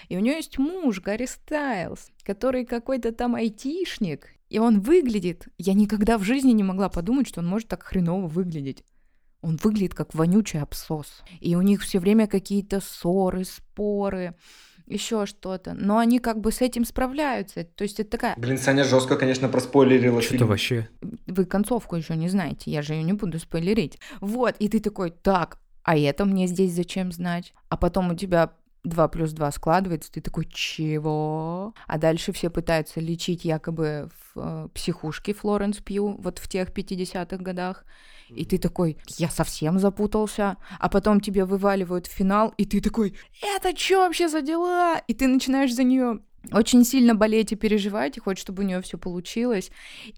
И у нее есть муж, Гарри Стайлз, который какой-то там айтишник. И он выглядит... Я никогда в жизни не могла подумать, что он может так хреново выглядеть. Он выглядит как вонючий абсос. И у них все время какие-то ссоры, споры. Еще что-то. Но они как бы с этим справляются. То есть это такая... Блин, Саня жестко, конечно, проспойлерила Что-то фильм. вообще... Вы концовку еще не знаете, я же ее не буду спойлерить. Вот, и ты такой, так, а это мне здесь зачем знать? А потом у тебя 2 плюс 2 складывается, ты такой, чего? А дальше все пытаются лечить якобы в э, психушке Флоренс Пью, вот в тех 50-х годах. И ты такой, я совсем запутался. А потом тебе вываливают финал, и ты такой, это что вообще за дела? И ты начинаешь за нее очень сильно болеть и переживать, и хочешь, чтобы у нее все получилось.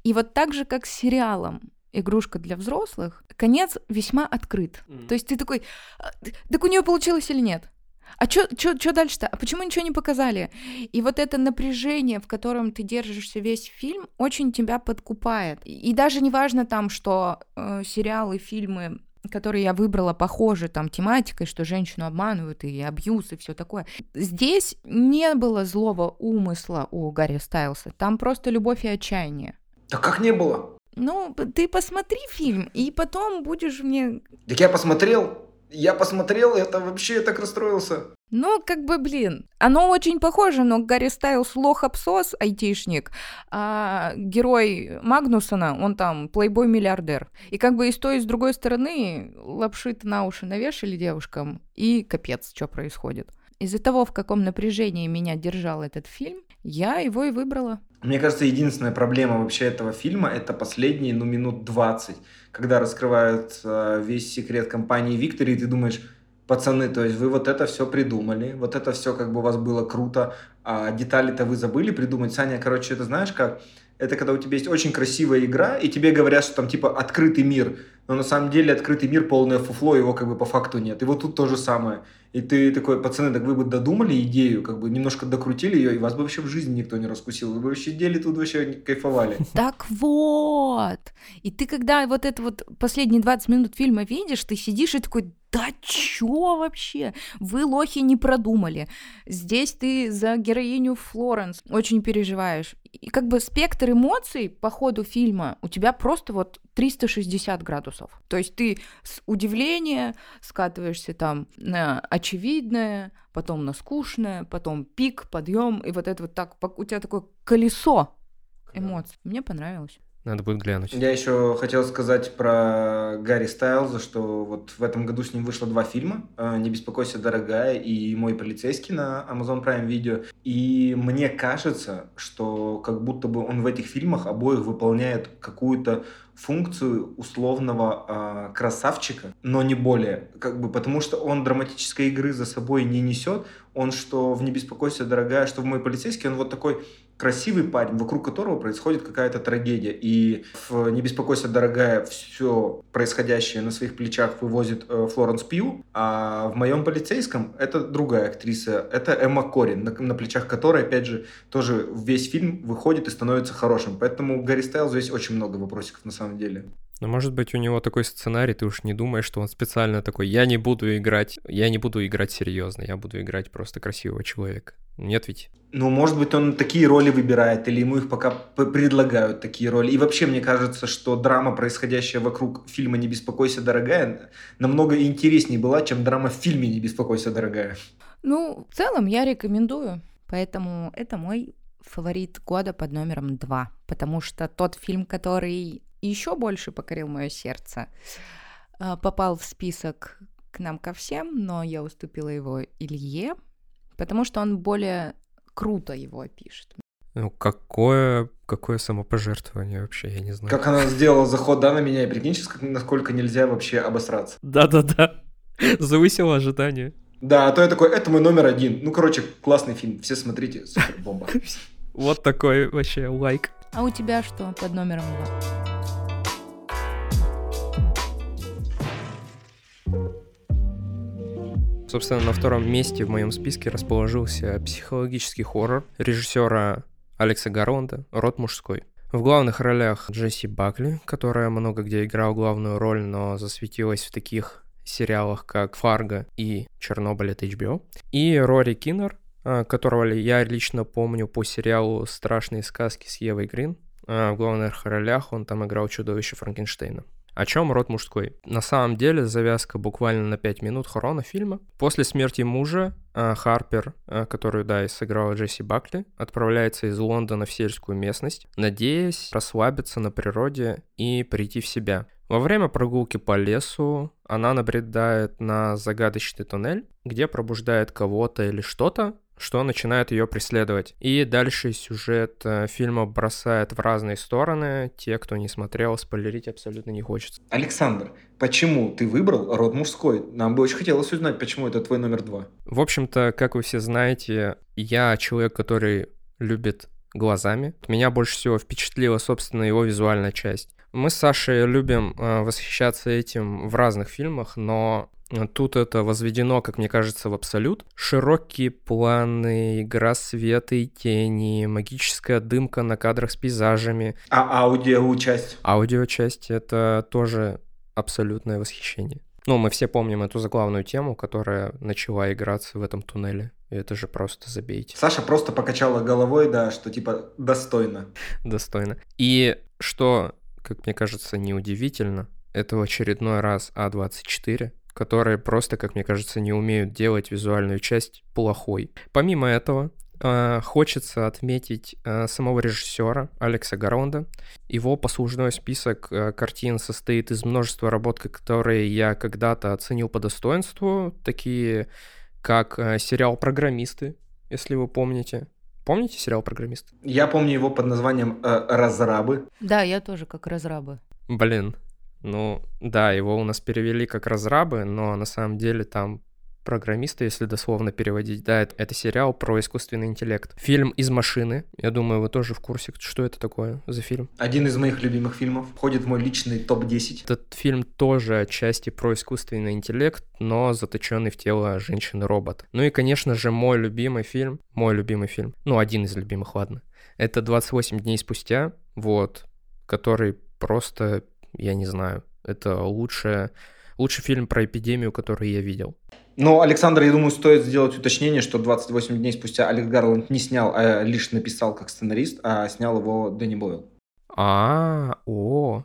И вот так же, как с сериалом игрушка для взрослых, конец весьма открыт. То есть ты такой, «А, так у нее получилось или нет? А что дальше-то? А почему ничего не показали? И вот это напряжение, в котором ты держишься весь фильм, очень тебя подкупает. И даже не важно там, что э, сериалы, фильмы которые я выбрала, похожи там тематикой, что женщину обманывают и абьюз и все такое. Здесь не было злого умысла у Гарри Стайлса, там просто любовь и отчаяние. Да как не было? Ну, ты посмотри фильм, и потом будешь мне... Так я посмотрел, я посмотрел, это вообще я так расстроился. Ну, как бы, блин, оно очень похоже, но Гарри Стайлс лох-абсос, айтишник, а герой Магнусона, он там плейбой-миллиардер. И как бы и с той, и с другой стороны лапши на уши навешали девушкам, и капец, что происходит. Из-за того, в каком напряжении меня держал этот фильм, я его и выбрала. Мне кажется, единственная проблема вообще этого фильма это последние, ну, минут 20, когда раскрывают э, весь секрет компании Виктори, и ты думаешь, пацаны, то есть вы вот это все придумали, вот это все как бы у вас было круто, а детали-то вы забыли придумать. Саня, короче, это знаешь как? Это когда у тебя есть очень красивая игра, и тебе говорят, что там типа открытый мир, но на самом деле открытый мир полное фуфло, его как бы по факту нет. И вот тут то же самое. И ты такой, пацаны, так вы бы додумали идею, как бы немножко докрутили ее, и вас бы вообще в жизни никто не раскусил. Вы бы вообще сидели тут вообще кайфовали. Так вот. И ты когда вот это вот последние 20 минут фильма видишь, ты сидишь и такой, да чё вообще? Вы, лохи, не продумали. Здесь ты за героиню Флоренс очень переживаешь. И как бы спектр эмоций по ходу фильма у тебя просто вот 360 градусов. То есть ты с удивления скатываешься там на очевидное, потом на скучное, потом пик, подъем, и вот это вот так, у тебя такое колесо эмоций. Мне понравилось. Надо будет глянуть. Я еще хотел сказать про Гарри Стайлза, что вот в этом году с ним вышло два фильма «Не беспокойся, дорогая» и «Мой полицейский» на Amazon Prime Video. И мне кажется, что как будто бы он в этих фильмах обоих выполняет какую-то функцию условного э, красавчика, но не более, как бы, потому что он драматической игры за собой не несет. Он что в «Не беспокойся, дорогая», что в «Мой полицейский», он вот такой красивый парень, вокруг которого происходит какая-то трагедия. И в «Не беспокойся, дорогая» все происходящее на своих плечах вывозит э, Флоренс Пью, а в моем полицейском это другая актриса, это Эмма Корин, на, на плечах которой, опять же, тоже весь фильм выходит и становится хорошим. Поэтому Гарри Стайл здесь очень много вопросиков на самом деле. Но может быть у него такой сценарий, ты уж не думаешь, что он специально такой, я не буду играть, я не буду играть серьезно, я буду играть просто красивого человека. Нет ведь? Ну, может быть, он такие роли выбирает, или ему их пока предлагают такие роли. И вообще, мне кажется, что драма, происходящая вокруг фильма «Не беспокойся, дорогая», намного интереснее была, чем драма в фильме «Не беспокойся, дорогая». Ну, в целом, я рекомендую. Поэтому это мой фаворит года под номером два. Потому что тот фильм, который еще больше покорил мое сердце, а, попал в список к нам ко всем, но я уступила его Илье, потому что он более круто его пишет. Ну, какое, какое самопожертвование вообще, я не знаю. Как она сделала заход, да, на меня, и прикинь, сейчас, насколько нельзя вообще обосраться. Да-да-да, завысила ожидания. Да, а то я такой, это мой номер один. Ну, короче, классный фильм, все смотрите, супер бомба. Вот такой вообще лайк. А у тебя что под номером два? Собственно, на втором месте в моем списке расположился психологический хоррор режиссера Алекса Гаронда «Род мужской». В главных ролях Джесси Бакли, которая много где играла главную роль, но засветилась в таких сериалах, как «Фарго» и «Чернобыль» от HBO, и Рори Киннер, которого я лично помню по сериалу «Страшные сказки» с Евой Грин. В главных ролях он там играл чудовище Франкенштейна. О чем род мужской? На самом деле завязка буквально на 5 минут хрона фильма. После смерти мужа э, Харпер, э, которую, да, и сыграла Джесси Бакли, отправляется из Лондона в сельскую местность, надеясь расслабиться на природе и прийти в себя. Во время прогулки по лесу она набредает на загадочный туннель, где пробуждает кого-то или что-то, что начинает ее преследовать. И дальше сюжет э, фильма бросает в разные стороны. Те, кто не смотрел, спойлерить абсолютно не хочется. Александр, почему ты выбрал род мужской? Нам бы очень хотелось узнать, почему это твой номер два. В общем-то, как вы все знаете, я человек, который любит глазами. Меня больше всего впечатлила, собственно, его визуальная часть. Мы с Сашей любим э, восхищаться этим в разных фильмах, но Тут это возведено, как мне кажется, в абсолют. Широкие планы, игра света и тени, магическая дымка на кадрах с пейзажами. А аудио-часть? Аудио-часть — это тоже абсолютное восхищение. Ну, мы все помним эту заглавную тему, которая начала играться в этом туннеле. И это же просто забейте. Саша просто покачала головой, да, что типа достойно. Достойно. И что, как мне кажется, неудивительно, это в очередной раз А24 которые просто, как мне кажется, не умеют делать визуальную часть плохой. Помимо этого, э, хочется отметить э, самого режиссера Алекса Гаронда. Его послужной список э, картин состоит из множества работ, которые я когда-то оценил по достоинству, такие как сериал «Программисты», если вы помните. Помните сериал «Программисты»? Я помню его под названием «Разрабы». Да, я тоже как «Разрабы». Блин, ну, да, его у нас перевели как разрабы, но на самом деле там программисты, если дословно переводить. Да, это, это сериал про искусственный интеллект. Фильм «Из машины». Я думаю, вы тоже в курсе, что это такое за фильм. Один из моих любимых фильмов. Входит в мой личный топ-10. Этот фильм тоже отчасти про искусственный интеллект, но заточенный в тело женщины-робот. Ну и, конечно же, мой любимый фильм, мой любимый фильм, ну, один из любимых, ладно, это «28 дней спустя», вот, который просто я не знаю. Это лучшее, лучший фильм про эпидемию, который я видел. Но, Александр, я думаю, стоит сделать уточнение, что 28 дней спустя Алекс Гарланд не снял, а лишь написал как сценарист, а снял его Дэнни Бойл. А, о,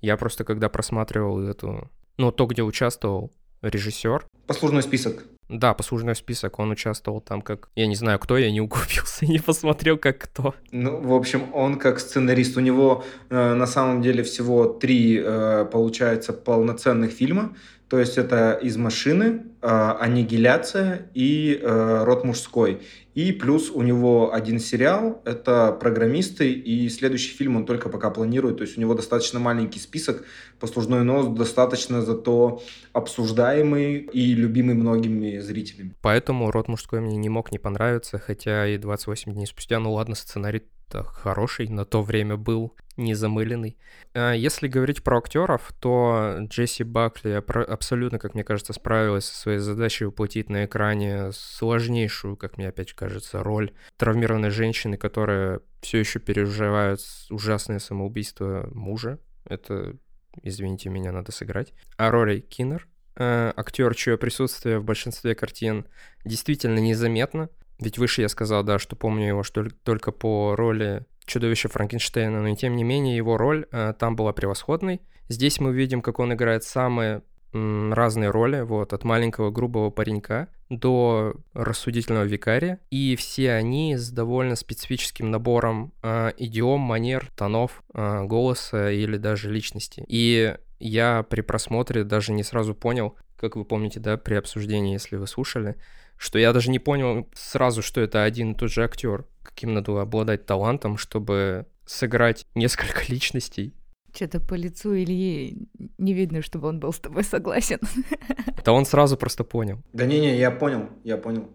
я просто когда просматривал эту, ну, то, где участвовал режиссер. Послужной список. Да, послужной список, он участвовал там как... Я не знаю, кто, я не углубился, не посмотрел, как кто. Ну, в общем, он как сценарист, у него э, на самом деле всего три, э, получается, полноценных фильма. То есть это «Из машины», э, «Аннигиляция» и э, «Род мужской». И плюс у него один сериал, это «Программисты», и следующий фильм он только пока планирует. То есть у него достаточно маленький список, послужной нос достаточно зато обсуждаемый и любимый многими зрителями. Поэтому «Род мужской» мне не мог не понравиться, хотя и 28 дней спустя, ну ладно, сценарий хороший, на то время был незамыленный. А если говорить про актеров, то Джесси Бакли абсолютно, как мне кажется, справилась со своей задачей воплотить на экране сложнейшую, как мне опять кажется, роль травмированной женщины, которая все еще переживает ужасное самоубийство мужа. Это, извините меня, надо сыграть. А Рори Киннер, э, актер, чье присутствие в большинстве картин действительно незаметно, ведь выше я сказал, да, что помню его что только по роли чудовища Франкенштейна, но тем не менее его роль э, там была превосходной. Здесь мы видим, как он играет самые м, разные роли, вот, от маленького грубого паренька до рассудительного викария, и все они с довольно специфическим набором э, идиом, манер, тонов, э, голоса или даже личности. И я при просмотре даже не сразу понял, как вы помните, да, при обсуждении, если вы слушали, что я даже не понял сразу, что это один и тот же актер. Каким надо обладать талантом, чтобы сыграть несколько личностей. Что-то по лицу Ильи не видно, чтобы он был с тобой согласен. Да он сразу просто понял. Да не-не, я понял, я понял.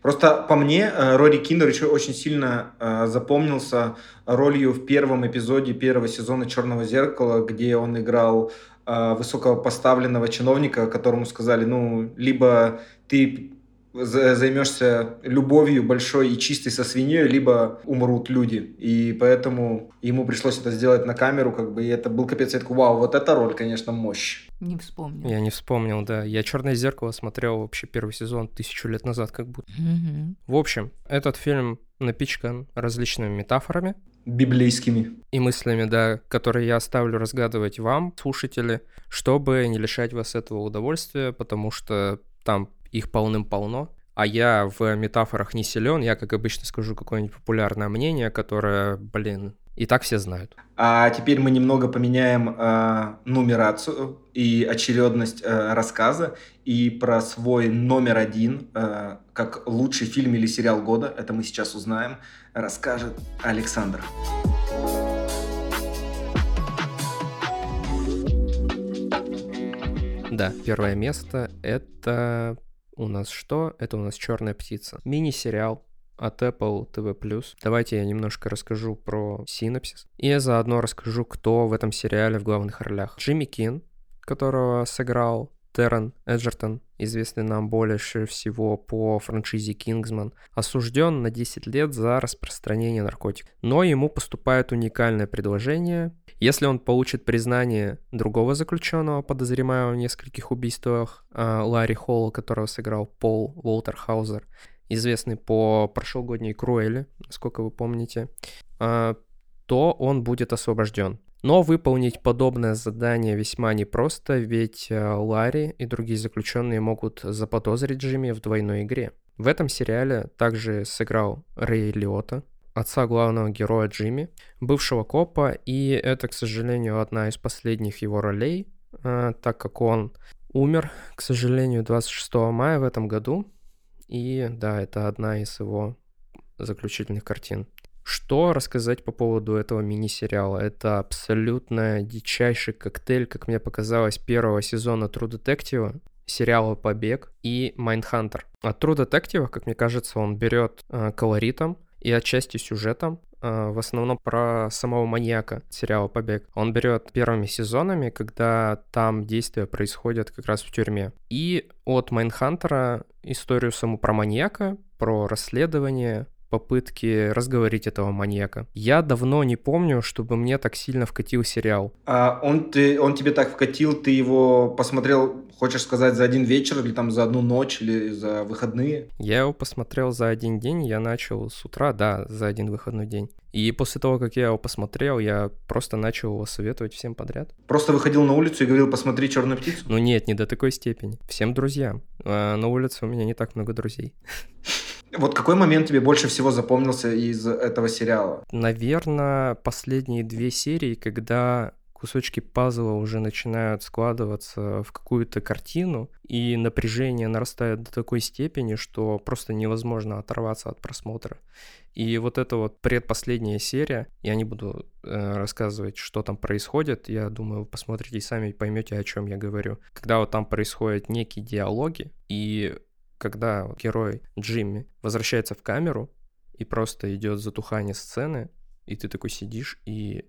Просто по мне э, Рори Киндер еще очень сильно э, запомнился ролью в первом эпизоде первого сезона «Черного зеркала», где он играл э, высокопоставленного чиновника, которому сказали, ну, либо ты займешься любовью большой и чистой со свиньей, либо умрут люди. И поэтому ему пришлось это сделать на камеру, как бы, и это был капец. Я такой, вау, вот эта роль, конечно, мощь. Не вспомнил. Я не вспомнил, да. Я «Черное зеркало» смотрел вообще первый сезон тысячу лет назад, как будто. Угу. В общем, этот фильм напичкан различными метафорами. Библейскими. И мыслями, да, которые я оставлю разгадывать вам, слушатели, чтобы не лишать вас этого удовольствия, потому что там их полным-полно. А я в метафорах не силен, я, как обычно, скажу какое-нибудь популярное мнение, которое, блин, и так все знают. А теперь мы немного поменяем э, нумерацию и очередность э, рассказа. И про свой номер один, э, как лучший фильм или сериал года, это мы сейчас узнаем, расскажет Александр. Да, первое место это у нас что? Это у нас Черная птица. Мини-сериал от Apple TV+. Давайте я немножко расскажу про синопсис. И заодно расскажу, кто в этом сериале в главных ролях. Джимми Кин, которого сыграл Террен Эджертон, известный нам больше всего по франшизе «Кингсман», осужден на 10 лет за распространение наркотиков. Но ему поступает уникальное предложение. Если он получит признание другого заключенного, подозреваемого в нескольких убийствах, а, Ларри Холла, которого сыграл Пол Уолтерхаузер, известный по прошлогодней Круэле, насколько вы помните, а, то он будет освобожден. Но выполнить подобное задание весьма непросто, ведь э, Ларри и другие заключенные могут заподозрить Джимми в двойной игре. В этом сериале также сыграл Рэй Лиота, отца главного героя Джимми, бывшего копа, и это, к сожалению, одна из последних его ролей, э, так как он умер, к сожалению, 26 мая в этом году, и да, это одна из его заключительных картин. Что рассказать по поводу этого мини-сериала? Это абсолютно дичайший коктейль, как мне показалось, первого сезона True Detective, сериала «Побег» и «Mindhunter». От True Detective, как мне кажется, он берет э, колоритом и отчасти сюжетом, э, в основном про самого маньяка сериала «Побег». Он берет первыми сезонами, когда там действия происходят как раз в тюрьме. И от Mindhunter а историю саму про маньяка, про расследование, попытки разговорить этого маньяка. Я давно не помню, чтобы мне так сильно вкатил сериал. А он, ты, он тебе так вкатил, ты его посмотрел, хочешь сказать, за один вечер или там за одну ночь или за выходные? Я его посмотрел за один день, я начал с утра, да, за один выходной день. И после того, как я его посмотрел, я просто начал его советовать всем подряд. Просто выходил на улицу и говорил, посмотри «Черную птицу»? Ну нет, не до такой степени. Всем друзьям. А на улице у меня не так много друзей. Вот какой момент тебе больше всего запомнился из этого сериала? Наверное, последние две серии, когда кусочки пазла уже начинают складываться в какую-то картину, и напряжение нарастает до такой степени, что просто невозможно оторваться от просмотра. И вот эта вот предпоследняя серия, я не буду э, рассказывать, что там происходит, я думаю, вы посмотрите и поймете, о чем я говорю. Когда вот там происходят некие диалоги, и когда герой Джимми возвращается в камеру и просто идет затухание сцены, и ты такой сидишь и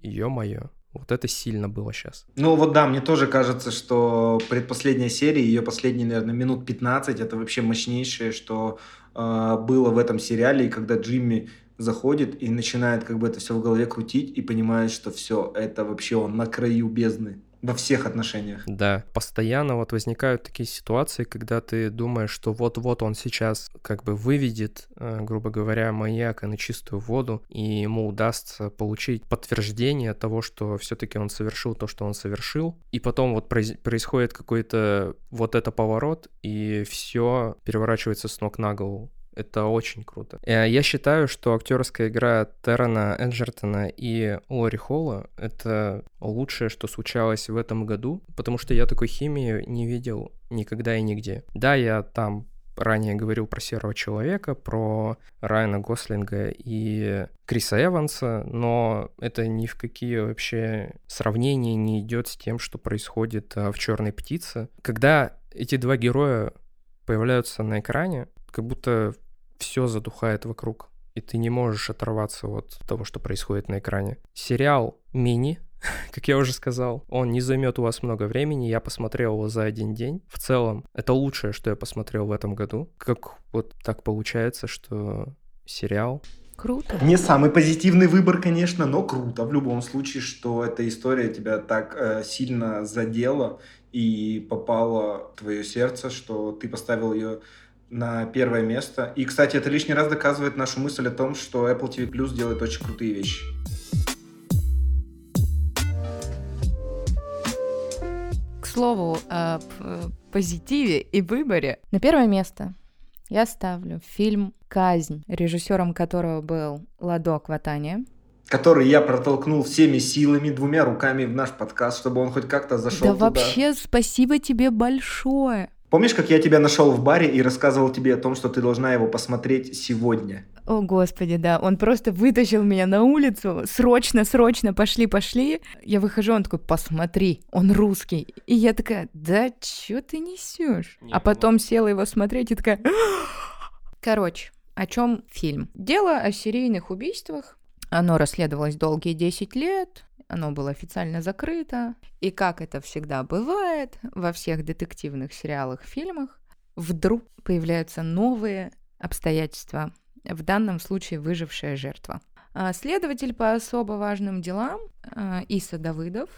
ё-моё, вот это сильно было сейчас. Ну вот да, мне тоже кажется, что предпоследняя серия, ее последние, наверное, минут 15, это вообще мощнейшее, что э, было в этом сериале, и когда Джимми заходит и начинает как бы это все в голове крутить и понимает, что все, это вообще он на краю бездны. Во всех отношениях. Да, постоянно вот возникают такие ситуации, когда ты думаешь, что вот-вот он сейчас как бы выведет, э, грубо говоря, маньяка на чистую воду, и ему удастся получить подтверждение того, что все-таки он совершил то, что он совершил, и потом вот происходит какой-то вот это поворот, и все переворачивается с ног на голову. Это очень круто. Э, я считаю, что актерская игра Террена Эджертона и Лори Холла — это лучшее, что случалось в этом году, потому что я такой химии не видел никогда и нигде. Да, я там ранее говорил про Серого Человека, про Райана Гослинга и Криса Эванса, но это ни в какие вообще сравнения не идет с тем, что происходит э, в Черной птице. Когда эти два героя появляются на экране, как будто все затухает вокруг, и ты не можешь оторваться от того, что происходит на экране. Сериал мини, как я уже сказал, он не займет у вас много времени, я посмотрел его за один день. В целом, это лучшее, что я посмотрел в этом году. Как вот так получается, что сериал Круто. Не самый позитивный выбор, конечно, но круто в любом случае, что эта история тебя так э, сильно задела и попала в твое сердце, что ты поставил ее на первое место. И, кстати, это лишний раз доказывает нашу мысль о том, что Apple TV Plus делает очень крутые вещи. К слову, о позитиве и выборе. На первое место я ставлю фильм «Казнь», режиссером которого был Ладо Кватания который я протолкнул всеми силами, двумя руками в наш подкаст, чтобы он хоть как-то зашел да туда. вообще спасибо тебе большое. Помнишь, как я тебя нашел в баре и рассказывал тебе о том, что ты должна его посмотреть сегодня? О, господи, да. Он просто вытащил меня на улицу. Срочно, срочно, пошли, пошли. Я выхожу, он такой, посмотри, он русский. И я такая, да чё ты несешь? А потом села его смотреть и такая... Короче, о чем фильм? Дело о серийных убийствах оно расследовалось долгие 10 лет, оно было официально закрыто. И как это всегда бывает во всех детективных сериалах, фильмах, вдруг появляются новые обстоятельства, в данном случае выжившая жертва. А следователь по особо важным делам а, Иса Давыдов,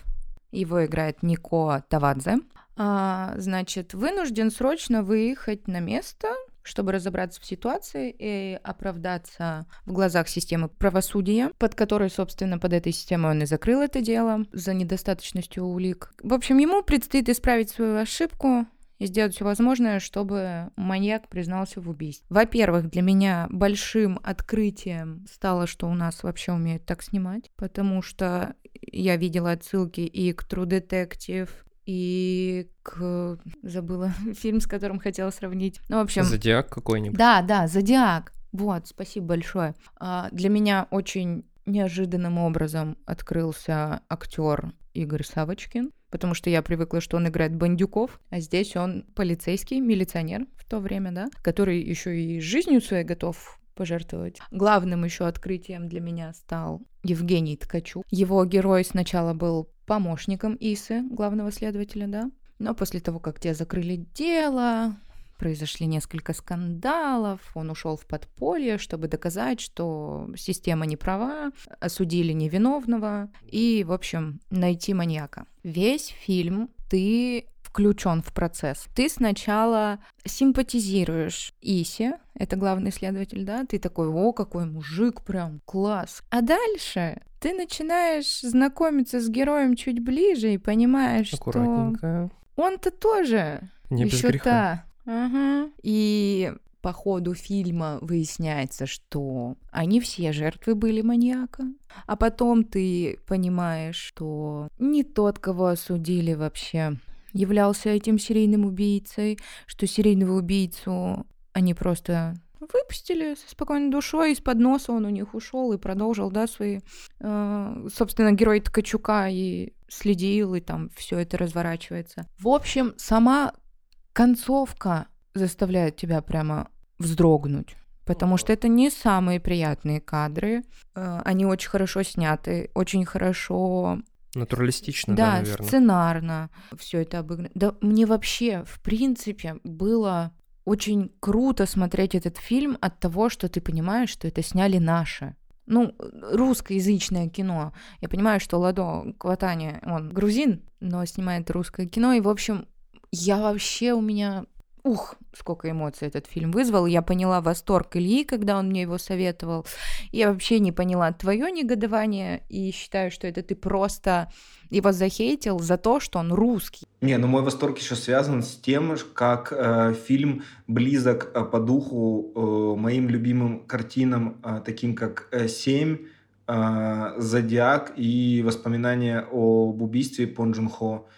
его играет Нико Тавадзе, а, значит, вынужден срочно выехать на место, чтобы разобраться в ситуации и оправдаться в глазах системы правосудия, под которой, собственно, под этой системой он и закрыл это дело за недостаточностью улик. В общем, ему предстоит исправить свою ошибку, и сделать все возможное, чтобы маньяк признался в убийстве. Во-первых, для меня большим открытием стало, что у нас вообще умеют так снимать, потому что я видела отсылки и к True Detective, и к... Забыла фильм, с которым хотела сравнить. Ну, в общем... Зодиак какой-нибудь. Да, да, Зодиак. Вот, спасибо большое. А, для меня очень неожиданным образом открылся актер Игорь Савочкин, потому что я привыкла, что он играет бандюков, а здесь он полицейский, милиционер в то время, да, который еще и жизнью своей готов пожертвовать. Главным еще открытием для меня стал Евгений Ткачук. Его герой сначала был помощником Исы, главного следователя, да. Но после того, как те закрыли дело, произошли несколько скандалов, он ушел в подполье, чтобы доказать, что система не права, осудили невиновного и, в общем, найти маньяка. Весь фильм ты включен в процесс. Ты сначала симпатизируешь Исе, это главный следователь, да, ты такой, о, какой мужик, прям класс. А дальше ты начинаешь знакомиться с героем чуть ближе и понимаешь, что он-то тоже Не еще та. Ага. И по ходу фильма выясняется, что они все жертвы были маньяка. А потом ты понимаешь, что не тот, кого осудили вообще, являлся этим серийным убийцей, что серийного убийцу они просто выпустили со спокойной душой, из-под носа он у них ушел и продолжил, да, свои, э, собственно, герой Ткачука и следил, и там все это разворачивается. В общем, сама концовка заставляет тебя прямо вздрогнуть. Потому что это не самые приятные кадры. Э, они очень хорошо сняты, очень хорошо Натуралистично, да, да, наверное. сценарно все это обыграно. Да, мне вообще, в принципе, было очень круто смотреть этот фильм от того, что ты понимаешь, что это сняли наши. Ну, русскоязычное кино. Я понимаю, что Ладо Кватани, он грузин, но снимает русское кино. И, в общем, я вообще у меня Ух, сколько эмоций этот фильм вызвал. Я поняла восторг Ильи, когда он мне его советовал. Я вообще не поняла твое негодование и считаю, что это ты просто его захейтил за то, что он русский. Не, ну мой восторг еще связан с тем, как э, фильм близок э, по духу э, моим любимым картинам, э, таким как э, «Семь», э, «Зодиак» и «Воспоминания об убийстве Пон Джун Хо».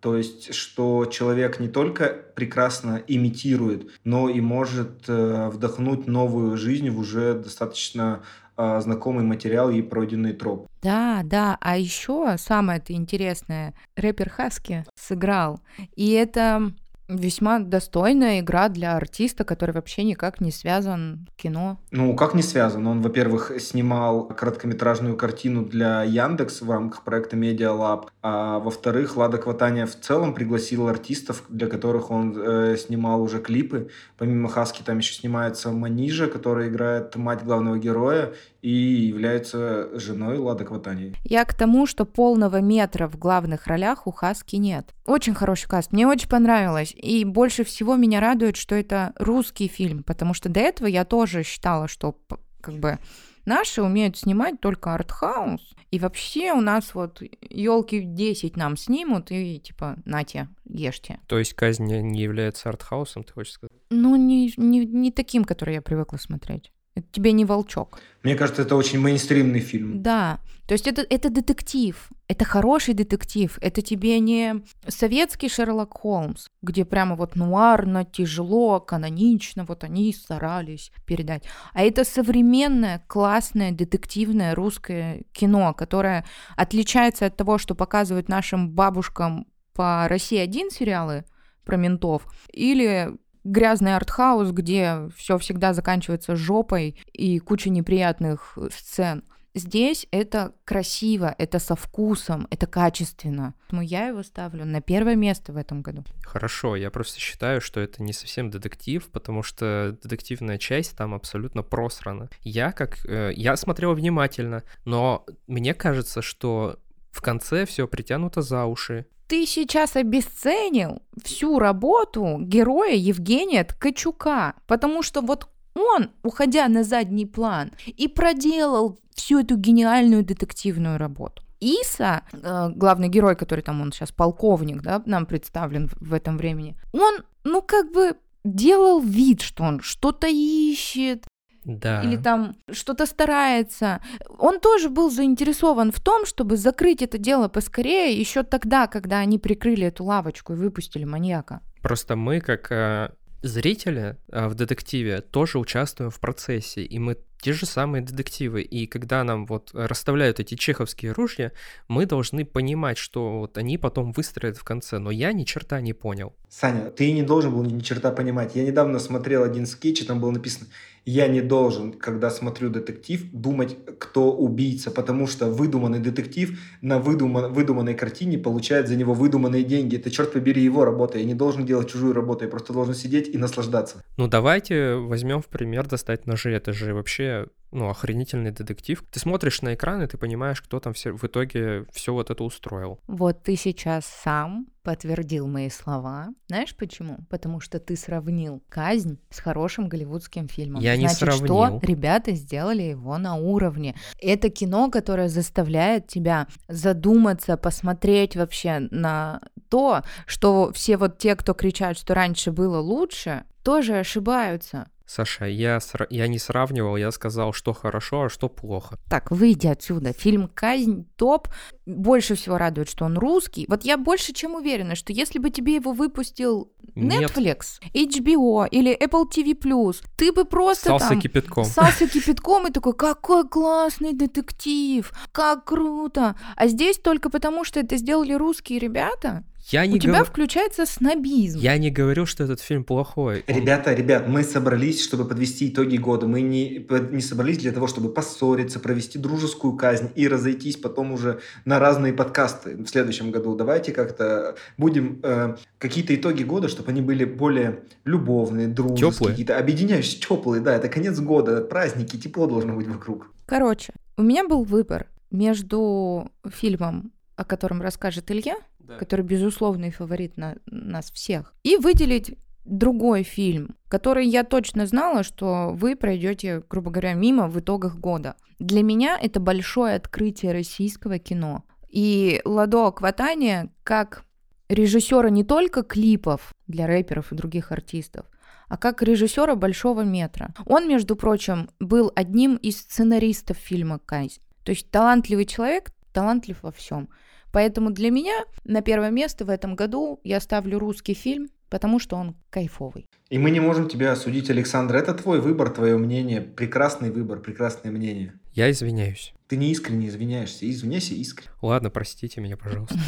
То есть, что человек не только прекрасно имитирует, но и может э, вдохнуть новую жизнь в уже достаточно э, знакомый материал и пройденный троп. Да, да, а еще самое-то интересное, рэпер Хаски сыграл. И это Весьма достойная игра для артиста, который вообще никак не связан с кино. Ну, как не связан? Он, во-первых, снимал короткометражную картину для Яндекс в рамках проекта Media Lab, а во-вторых, Лада Кватания в целом пригласил артистов, для которых он э, снимал уже клипы. Помимо Хаски там еще снимается Манижа, которая играет мать главного героя, и является женой Лады Кватани. Я к тому, что полного метра в главных ролях у Хаски нет. Очень хороший каст, мне очень понравилось. И больше всего меня радует, что это русский фильм, потому что до этого я тоже считала, что как бы наши умеют снимать только артхаус, и вообще у нас вот елки 10 нам снимут, и типа, нате, ешьте. То есть казнь не является артхаусом, ты хочешь сказать? Ну, не, не, не таким, который я привыкла смотреть. Это тебе не волчок. Мне кажется, это очень мейнстримный фильм. Да. То есть это, это детектив. Это хороший детектив. Это тебе не советский Шерлок Холмс, где прямо вот нуарно, тяжело, канонично, вот они старались передать. А это современное, классное, детективное русское кино, которое отличается от того, что показывают нашим бабушкам по России-1 сериалы про ментов, или грязный артхаус, где все всегда заканчивается жопой и куча неприятных сцен. Здесь это красиво, это со вкусом, это качественно. Но я его ставлю на первое место в этом году. Хорошо, я просто считаю, что это не совсем детектив, потому что детективная часть там абсолютно просрана. Я как... Э, я смотрел внимательно, но мне кажется, что в конце все притянуто за уши ты сейчас обесценил всю работу героя Евгения Ткачука, потому что вот он, уходя на задний план, и проделал всю эту гениальную детективную работу. Иса, э, главный герой, который там он сейчас полковник, да, нам представлен в этом времени, он, ну как бы делал вид, что он что-то ищет, да. или там что-то старается. Он тоже был заинтересован в том, чтобы закрыть это дело поскорее, еще тогда, когда они прикрыли эту лавочку и выпустили маньяка. Просто мы, как э, зрители э, в детективе, тоже участвуем в процессе, и мы те же самые детективы. И когда нам вот расставляют эти чеховские ружья, мы должны понимать, что вот они потом выстроят в конце. Но я ни черта не понял. Саня, ты не должен был ни черта понимать. Я недавно смотрел один скетч, и там было написано я не должен, когда смотрю детектив, думать, кто убийца, потому что выдуманный детектив на выдуман, выдуманной картине получает за него выдуманные деньги. Это, черт побери, его работа. Я не должен делать чужую работу, я просто должен сидеть и наслаждаться. Ну, давайте возьмем в пример достать ножи. Это же вообще ну, охренительный детектив. Ты смотришь на экран, и ты понимаешь, кто там все, в итоге все вот это устроил. Вот ты сейчас сам подтвердил мои слова. Знаешь почему? Потому что ты сравнил казнь с хорошим голливудским фильмом. Я Значит, не сравнил. что ребята сделали его на уровне. Это кино, которое заставляет тебя задуматься, посмотреть вообще на то, что все вот те, кто кричат, что раньше было лучше, тоже ошибаются. Саша, я, сра- я не сравнивал, я сказал, что хорошо, а что плохо. Так, выйди отсюда. Фильм «Казнь» топ. Больше всего радует, что он русский. Вот я больше чем уверена, что если бы тебе его выпустил Netflix, Нет. HBO или Apple TV+, ты бы просто Сался там... кипятком. Сался кипятком и такой, какой классный детектив, как круто. А здесь только потому, что это сделали русские ребята, я не У тебя включается снобизм. Я не говорю, что этот фильм плохой. Ребята, ребят, мы собрались, чтобы подвести итоги года. Мы не, не собрались для того, чтобы поссориться, провести дружескую казнь и разойтись потом уже на разные подкасты в следующем году. Давайте как-то будем э, какие-то итоги года, чтобы они были более любовные, дружеские, теплые. какие-то объединяющие, теплые. Да, это конец года, праздники, тепло должно быть вокруг. Короче, у меня был выбор между фильмом, о котором расскажет Илья, который безусловный фаворит на нас всех, и выделить другой фильм, который я точно знала, что вы пройдете, грубо говоря, мимо в итогах года. Для меня это большое открытие российского кино. И Ладо Акватания как режиссера не только клипов для рэперов и других артистов, а как режиссера большого метра. Он, между прочим, был одним из сценаристов фильма «Кайз». То есть талантливый человек, талантлив во всем. Поэтому для меня на первое место в этом году я ставлю русский фильм, потому что он кайфовый. И мы не можем тебя осудить, Александр. Это твой выбор, твое мнение. Прекрасный выбор, прекрасное мнение. Я извиняюсь. Ты не искренне извиняешься. Извиняйся искренне. Ладно, простите меня, пожалуйста.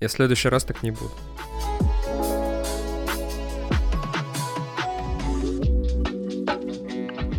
Я в следующий раз так не буду.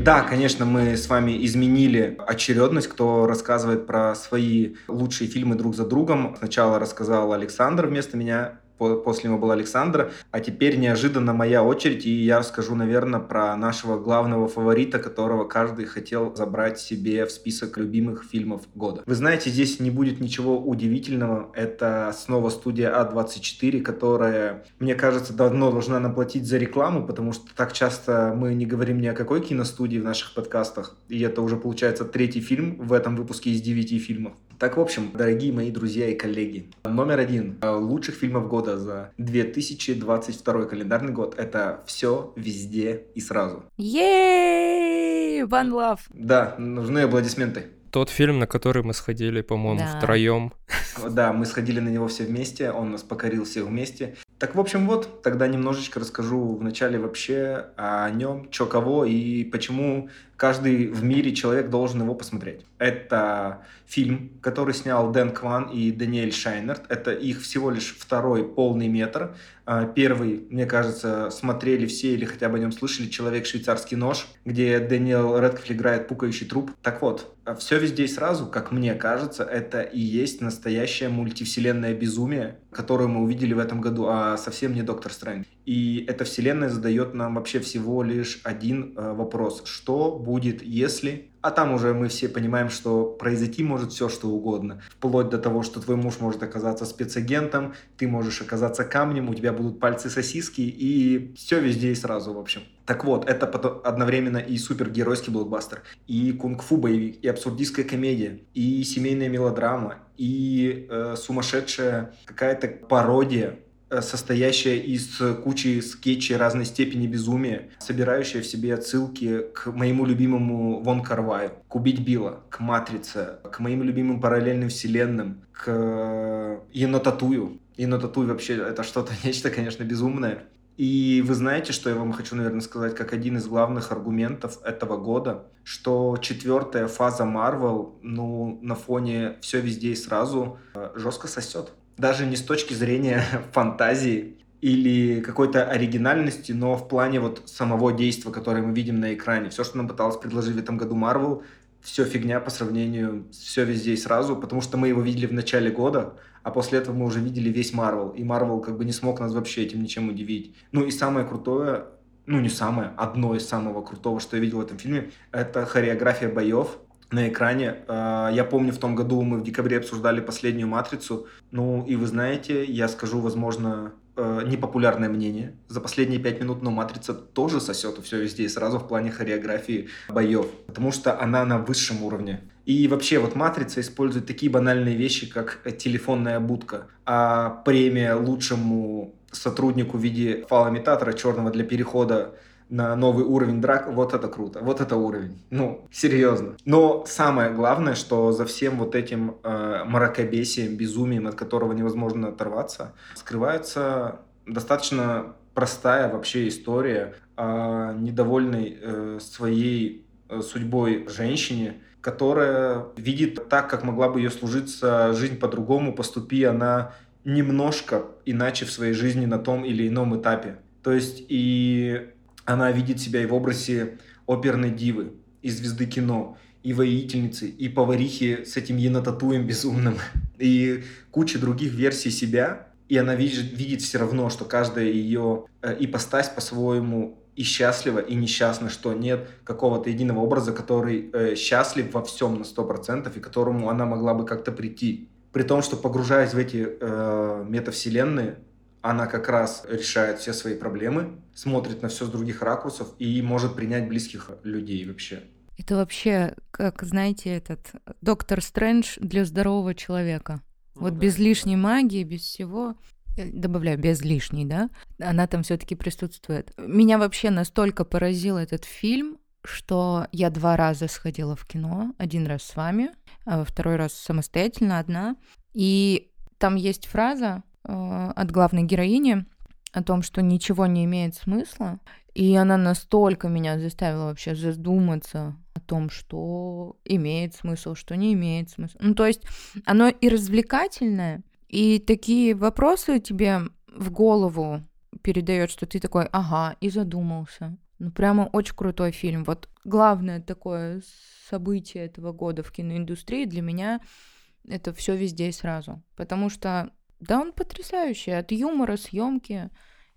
Да, конечно, мы с вами изменили очередность, кто рассказывает про свои лучшие фильмы друг за другом. Сначала рассказал Александр вместо меня, после него был Александр, а теперь неожиданно моя очередь, и я расскажу, наверное, про нашего главного фаворита, которого каждый хотел забрать себе в список любимых фильмов года. Вы знаете, здесь не будет ничего удивительного, это снова студия А24, которая, мне кажется, давно должна наплатить за рекламу, потому что так часто мы не говорим ни о какой киностудии в наших подкастах, и это уже получается третий фильм в этом выпуске из девяти фильмов. Так, в общем, дорогие мои друзья и коллеги, номер один лучших фильмов года за 2022 календарный год – это «Все, везде и сразу». Ей! One Love! Да, нужны аплодисменты. Тот фильм, на который мы сходили, по-моему, Да. втроем. Да, мы сходили на него все вместе, он нас покорил всех вместе. Так, в общем, вот, тогда немножечко расскажу вначале вообще о нем, чё кого и почему каждый в мире человек должен его посмотреть. Это фильм, который снял Дэн Кван и Даниэль Шайнерт. Это их всего лишь второй полный метр. А, Первый, мне кажется, смотрели все или хотя бы о нем слышали «Человек швейцарский нож», где Дэниел Редклифф играет пукающий труп. Так вот, все везде и сразу, как мне кажется, это и есть настоящее мультивселенное безумие, которое мы увидели в этом году, а совсем не Доктор Стрэндж. И эта вселенная задает нам вообще всего лишь один э, вопрос. Что будет, если... А там уже мы все понимаем, что произойти может все, что угодно. Вплоть до того, что твой муж может оказаться спецагентом, ты можешь оказаться камнем, у тебя будут пальцы сосиски, и все везде и сразу, в общем. Так вот, это одновременно и супергеройский блокбастер, и кунг-фу боевик, и абсурдистская комедия, и семейная мелодрама, и э, сумасшедшая какая-то пародия, состоящая из кучи скетчей разной степени безумия, собирающая в себе отсылки к моему любимому Вон Карваю, к Убить Билла, к Матрице, к моим любимым параллельным вселенным, к э, Енотатую. Енотатуй вообще это что-то, нечто, конечно, безумное. И вы знаете, что я вам хочу, наверное, сказать, как один из главных аргументов этого года, что четвертая фаза Marvel, ну, на фоне все везде и сразу, э, жестко сосет. Даже не с точки зрения фантазии или какой-то оригинальности, но в плане вот самого действия, которое мы видим на экране. Все, что нам пыталась предложить в этом году Marvel, все фигня по сравнению с все везде и сразу, потому что мы его видели в начале года, а после этого мы уже видели весь Марвел, и Марвел как бы не смог нас вообще этим ничем удивить. Ну и самое крутое, ну не самое, одно из самого крутого, что я видел в этом фильме, это хореография боев на экране. Э, Я помню, в том году мы в декабре обсуждали последнюю «Матрицу», ну и вы знаете, я скажу, возможно, э, непопулярное мнение. За последние пять минут, но «Матрица» тоже сосет все везде и сразу в плане хореографии боев, потому что она на высшем уровне. И вообще вот «Матрица» использует такие банальные вещи, как телефонная будка, а премия лучшему сотруднику в виде фалоимитатора черного для перехода на новый уровень драк, вот это круто, вот это уровень. Ну, серьезно. Но самое главное, что за всем вот этим э, мракобесием, безумием, от которого невозможно оторваться, скрывается достаточно простая вообще история о недовольной э, своей э, судьбой женщине, которая видит так, как могла бы ее служиться жизнь по-другому, поступи она немножко иначе в своей жизни на том или ином этапе. То есть и она видит себя и в образе оперной дивы, и звезды кино, и воительницы, и поварихи с этим енотатуем безумным, и куча других версий себя, и она видит, видит все равно, что каждая ее э, ипостась по-своему и счастлива, и несчастна, что нет какого-то единого образа, который э, счастлив во всем на 100%, и которому она могла бы как-то прийти. При том, что погружаясь в эти э, метавселенные, она как раз решает все свои проблемы, смотрит на все с других ракурсов и может принять близких людей вообще. Это вообще, как, знаете, этот Доктор Стрэндж для здорового человека. вот без лишней магии, без всего. Добавляю, без лишней, да? Она там все-таки присутствует. Меня вообще настолько поразил этот фильм, что я два раза сходила в кино. Один раз с вами, а второй раз самостоятельно, одна. И там есть фраза э, от главной героини о том, что ничего не имеет смысла. И она настолько меня заставила вообще задуматься о том, что имеет смысл, что не имеет смысла. Ну, то есть оно и развлекательное, и такие вопросы тебе в голову передает, что ты такой, ага, и задумался. Ну, прямо очень крутой фильм. Вот главное такое событие этого года в киноиндустрии для меня это все везде и сразу. Потому что Да он потрясающий. От юмора, съемки.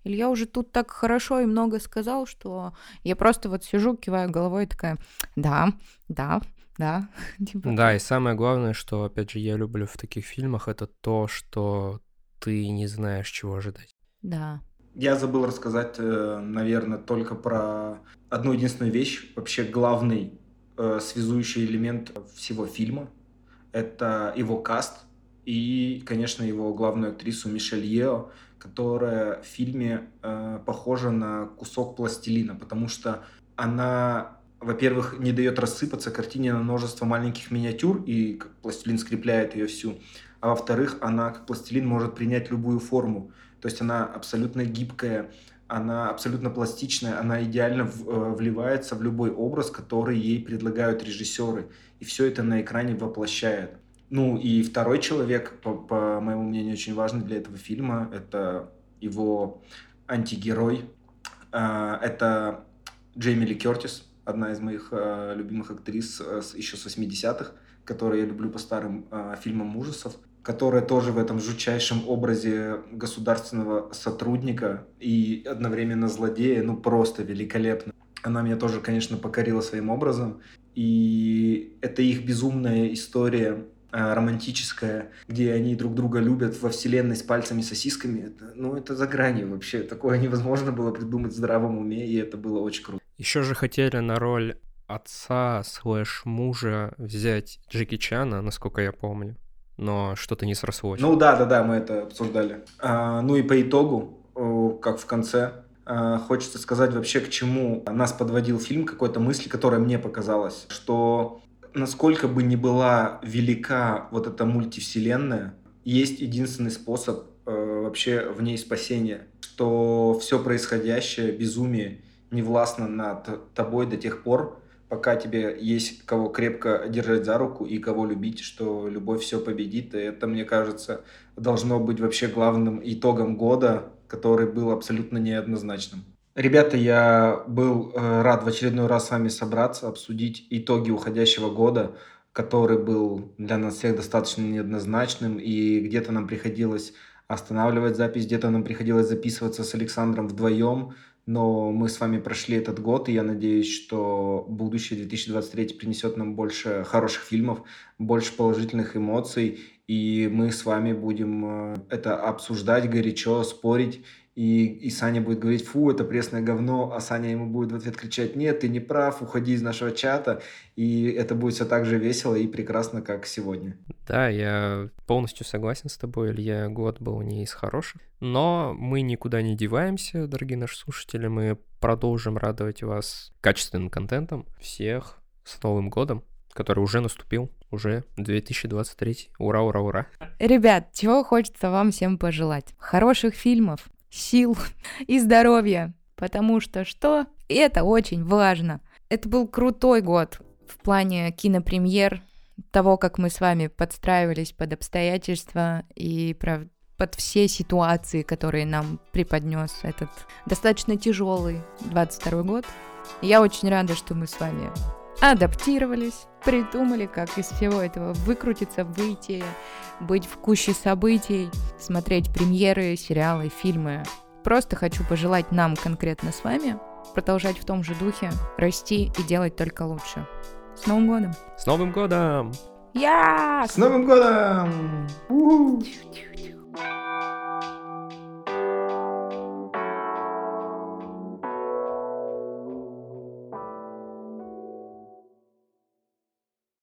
Илья уже тут так хорошо и много сказал, что я просто вот сижу, киваю головой и такая, да, да, да. Типа да, и самое главное, что, опять же, я люблю в таких фильмах, это то, что ты не знаешь, чего ожидать. Да. Я забыл рассказать, э, наверное, только про одну единственную вещь. Вообще главный э, связующий элемент всего фильма — это его каст и, конечно, его главную актрису Мишель Ео, которая в фильме э, похожа на кусок пластилина, потому что она, во-первых, не дает рассыпаться картине на множество маленьких миниатюр, и пластилин скрепляет ее всю, а во-вторых, она, как пластилин, может принять любую форму. То есть она абсолютно гибкая, она абсолютно пластичная, она идеально э, вливается в любой образ, который ей предлагают режиссеры. И все это на экране воплощает. Ну и второй человек, по, по моему мнению, очень важный для этого фильма, это его антигерой. А, это Джейми Ли Кертис, одна из моих а, любимых актрис а, еще с 80-х, которую я люблю по старым фильмам ужасов которая тоже в этом жутчайшем образе государственного сотрудника и одновременно злодея, ну просто великолепно. Она меня тоже, конечно, покорила своим образом. И это их безумная история Э, романтическая, где они друг друга любят во вселенной с пальцами сосисками, это, ну, это за гранью вообще. Такое невозможно было придумать в здравом уме, и это было очень круто. Еще же хотели на роль отца слэш мужа взять Джеки Чана, насколько я помню, но что-то не срослось. Ну да, да, да, мы это обсуждали. А, ну и по итогу, как в конце, а, хочется сказать вообще, к чему нас подводил фильм, какой-то мысли, которая мне показалась, что насколько бы ни была велика вот эта мультивселенная, есть единственный способ э, вообще в ней спасения, что все происходящее, безумие, не властно над тобой до тех пор, пока тебе есть кого крепко держать за руку и кого любить, что любовь все победит. И это, мне кажется, должно быть вообще главным итогом года, который был абсолютно неоднозначным. Ребята, я был э, рад в очередной раз с вами собраться, обсудить итоги уходящего года, который был для нас всех достаточно неоднозначным, и где-то нам приходилось останавливать запись, где-то нам приходилось записываться с Александром вдвоем, но мы с вами прошли этот год, и я надеюсь, что будущее 2023 принесет нам больше хороших фильмов, больше положительных эмоций, и мы с вами будем э, это обсуждать горячо, спорить и, и Саня будет говорить, фу, это пресное говно, а Саня ему будет в ответ кричать, нет, ты не прав, уходи из нашего чата, и это будет все так же весело и прекрасно, как сегодня. Да, я полностью согласен с тобой, Илья, год был не из хороших, но мы никуда не деваемся, дорогие наши слушатели, мы продолжим радовать вас качественным контентом. Всех с Новым годом, который уже наступил, уже 2023. Ура, ура, ура. Ребят, чего хочется вам всем пожелать? Хороших фильмов, сил и здоровья. Потому что что? Это очень важно. Это был крутой год в плане кинопремьер, того, как мы с вами подстраивались под обстоятельства и под все ситуации, которые нам преподнес этот достаточно тяжелый 22 год. Я очень рада, что мы с вами адаптировались, придумали, как из всего этого выкрутиться, выйти, быть в куще событий, смотреть премьеры, сериалы, фильмы. Просто хочу пожелать нам конкретно с вами продолжать в том же духе, расти и делать только лучше. С Новым годом! С Новым годом! Я! С Новым годом! У-ху!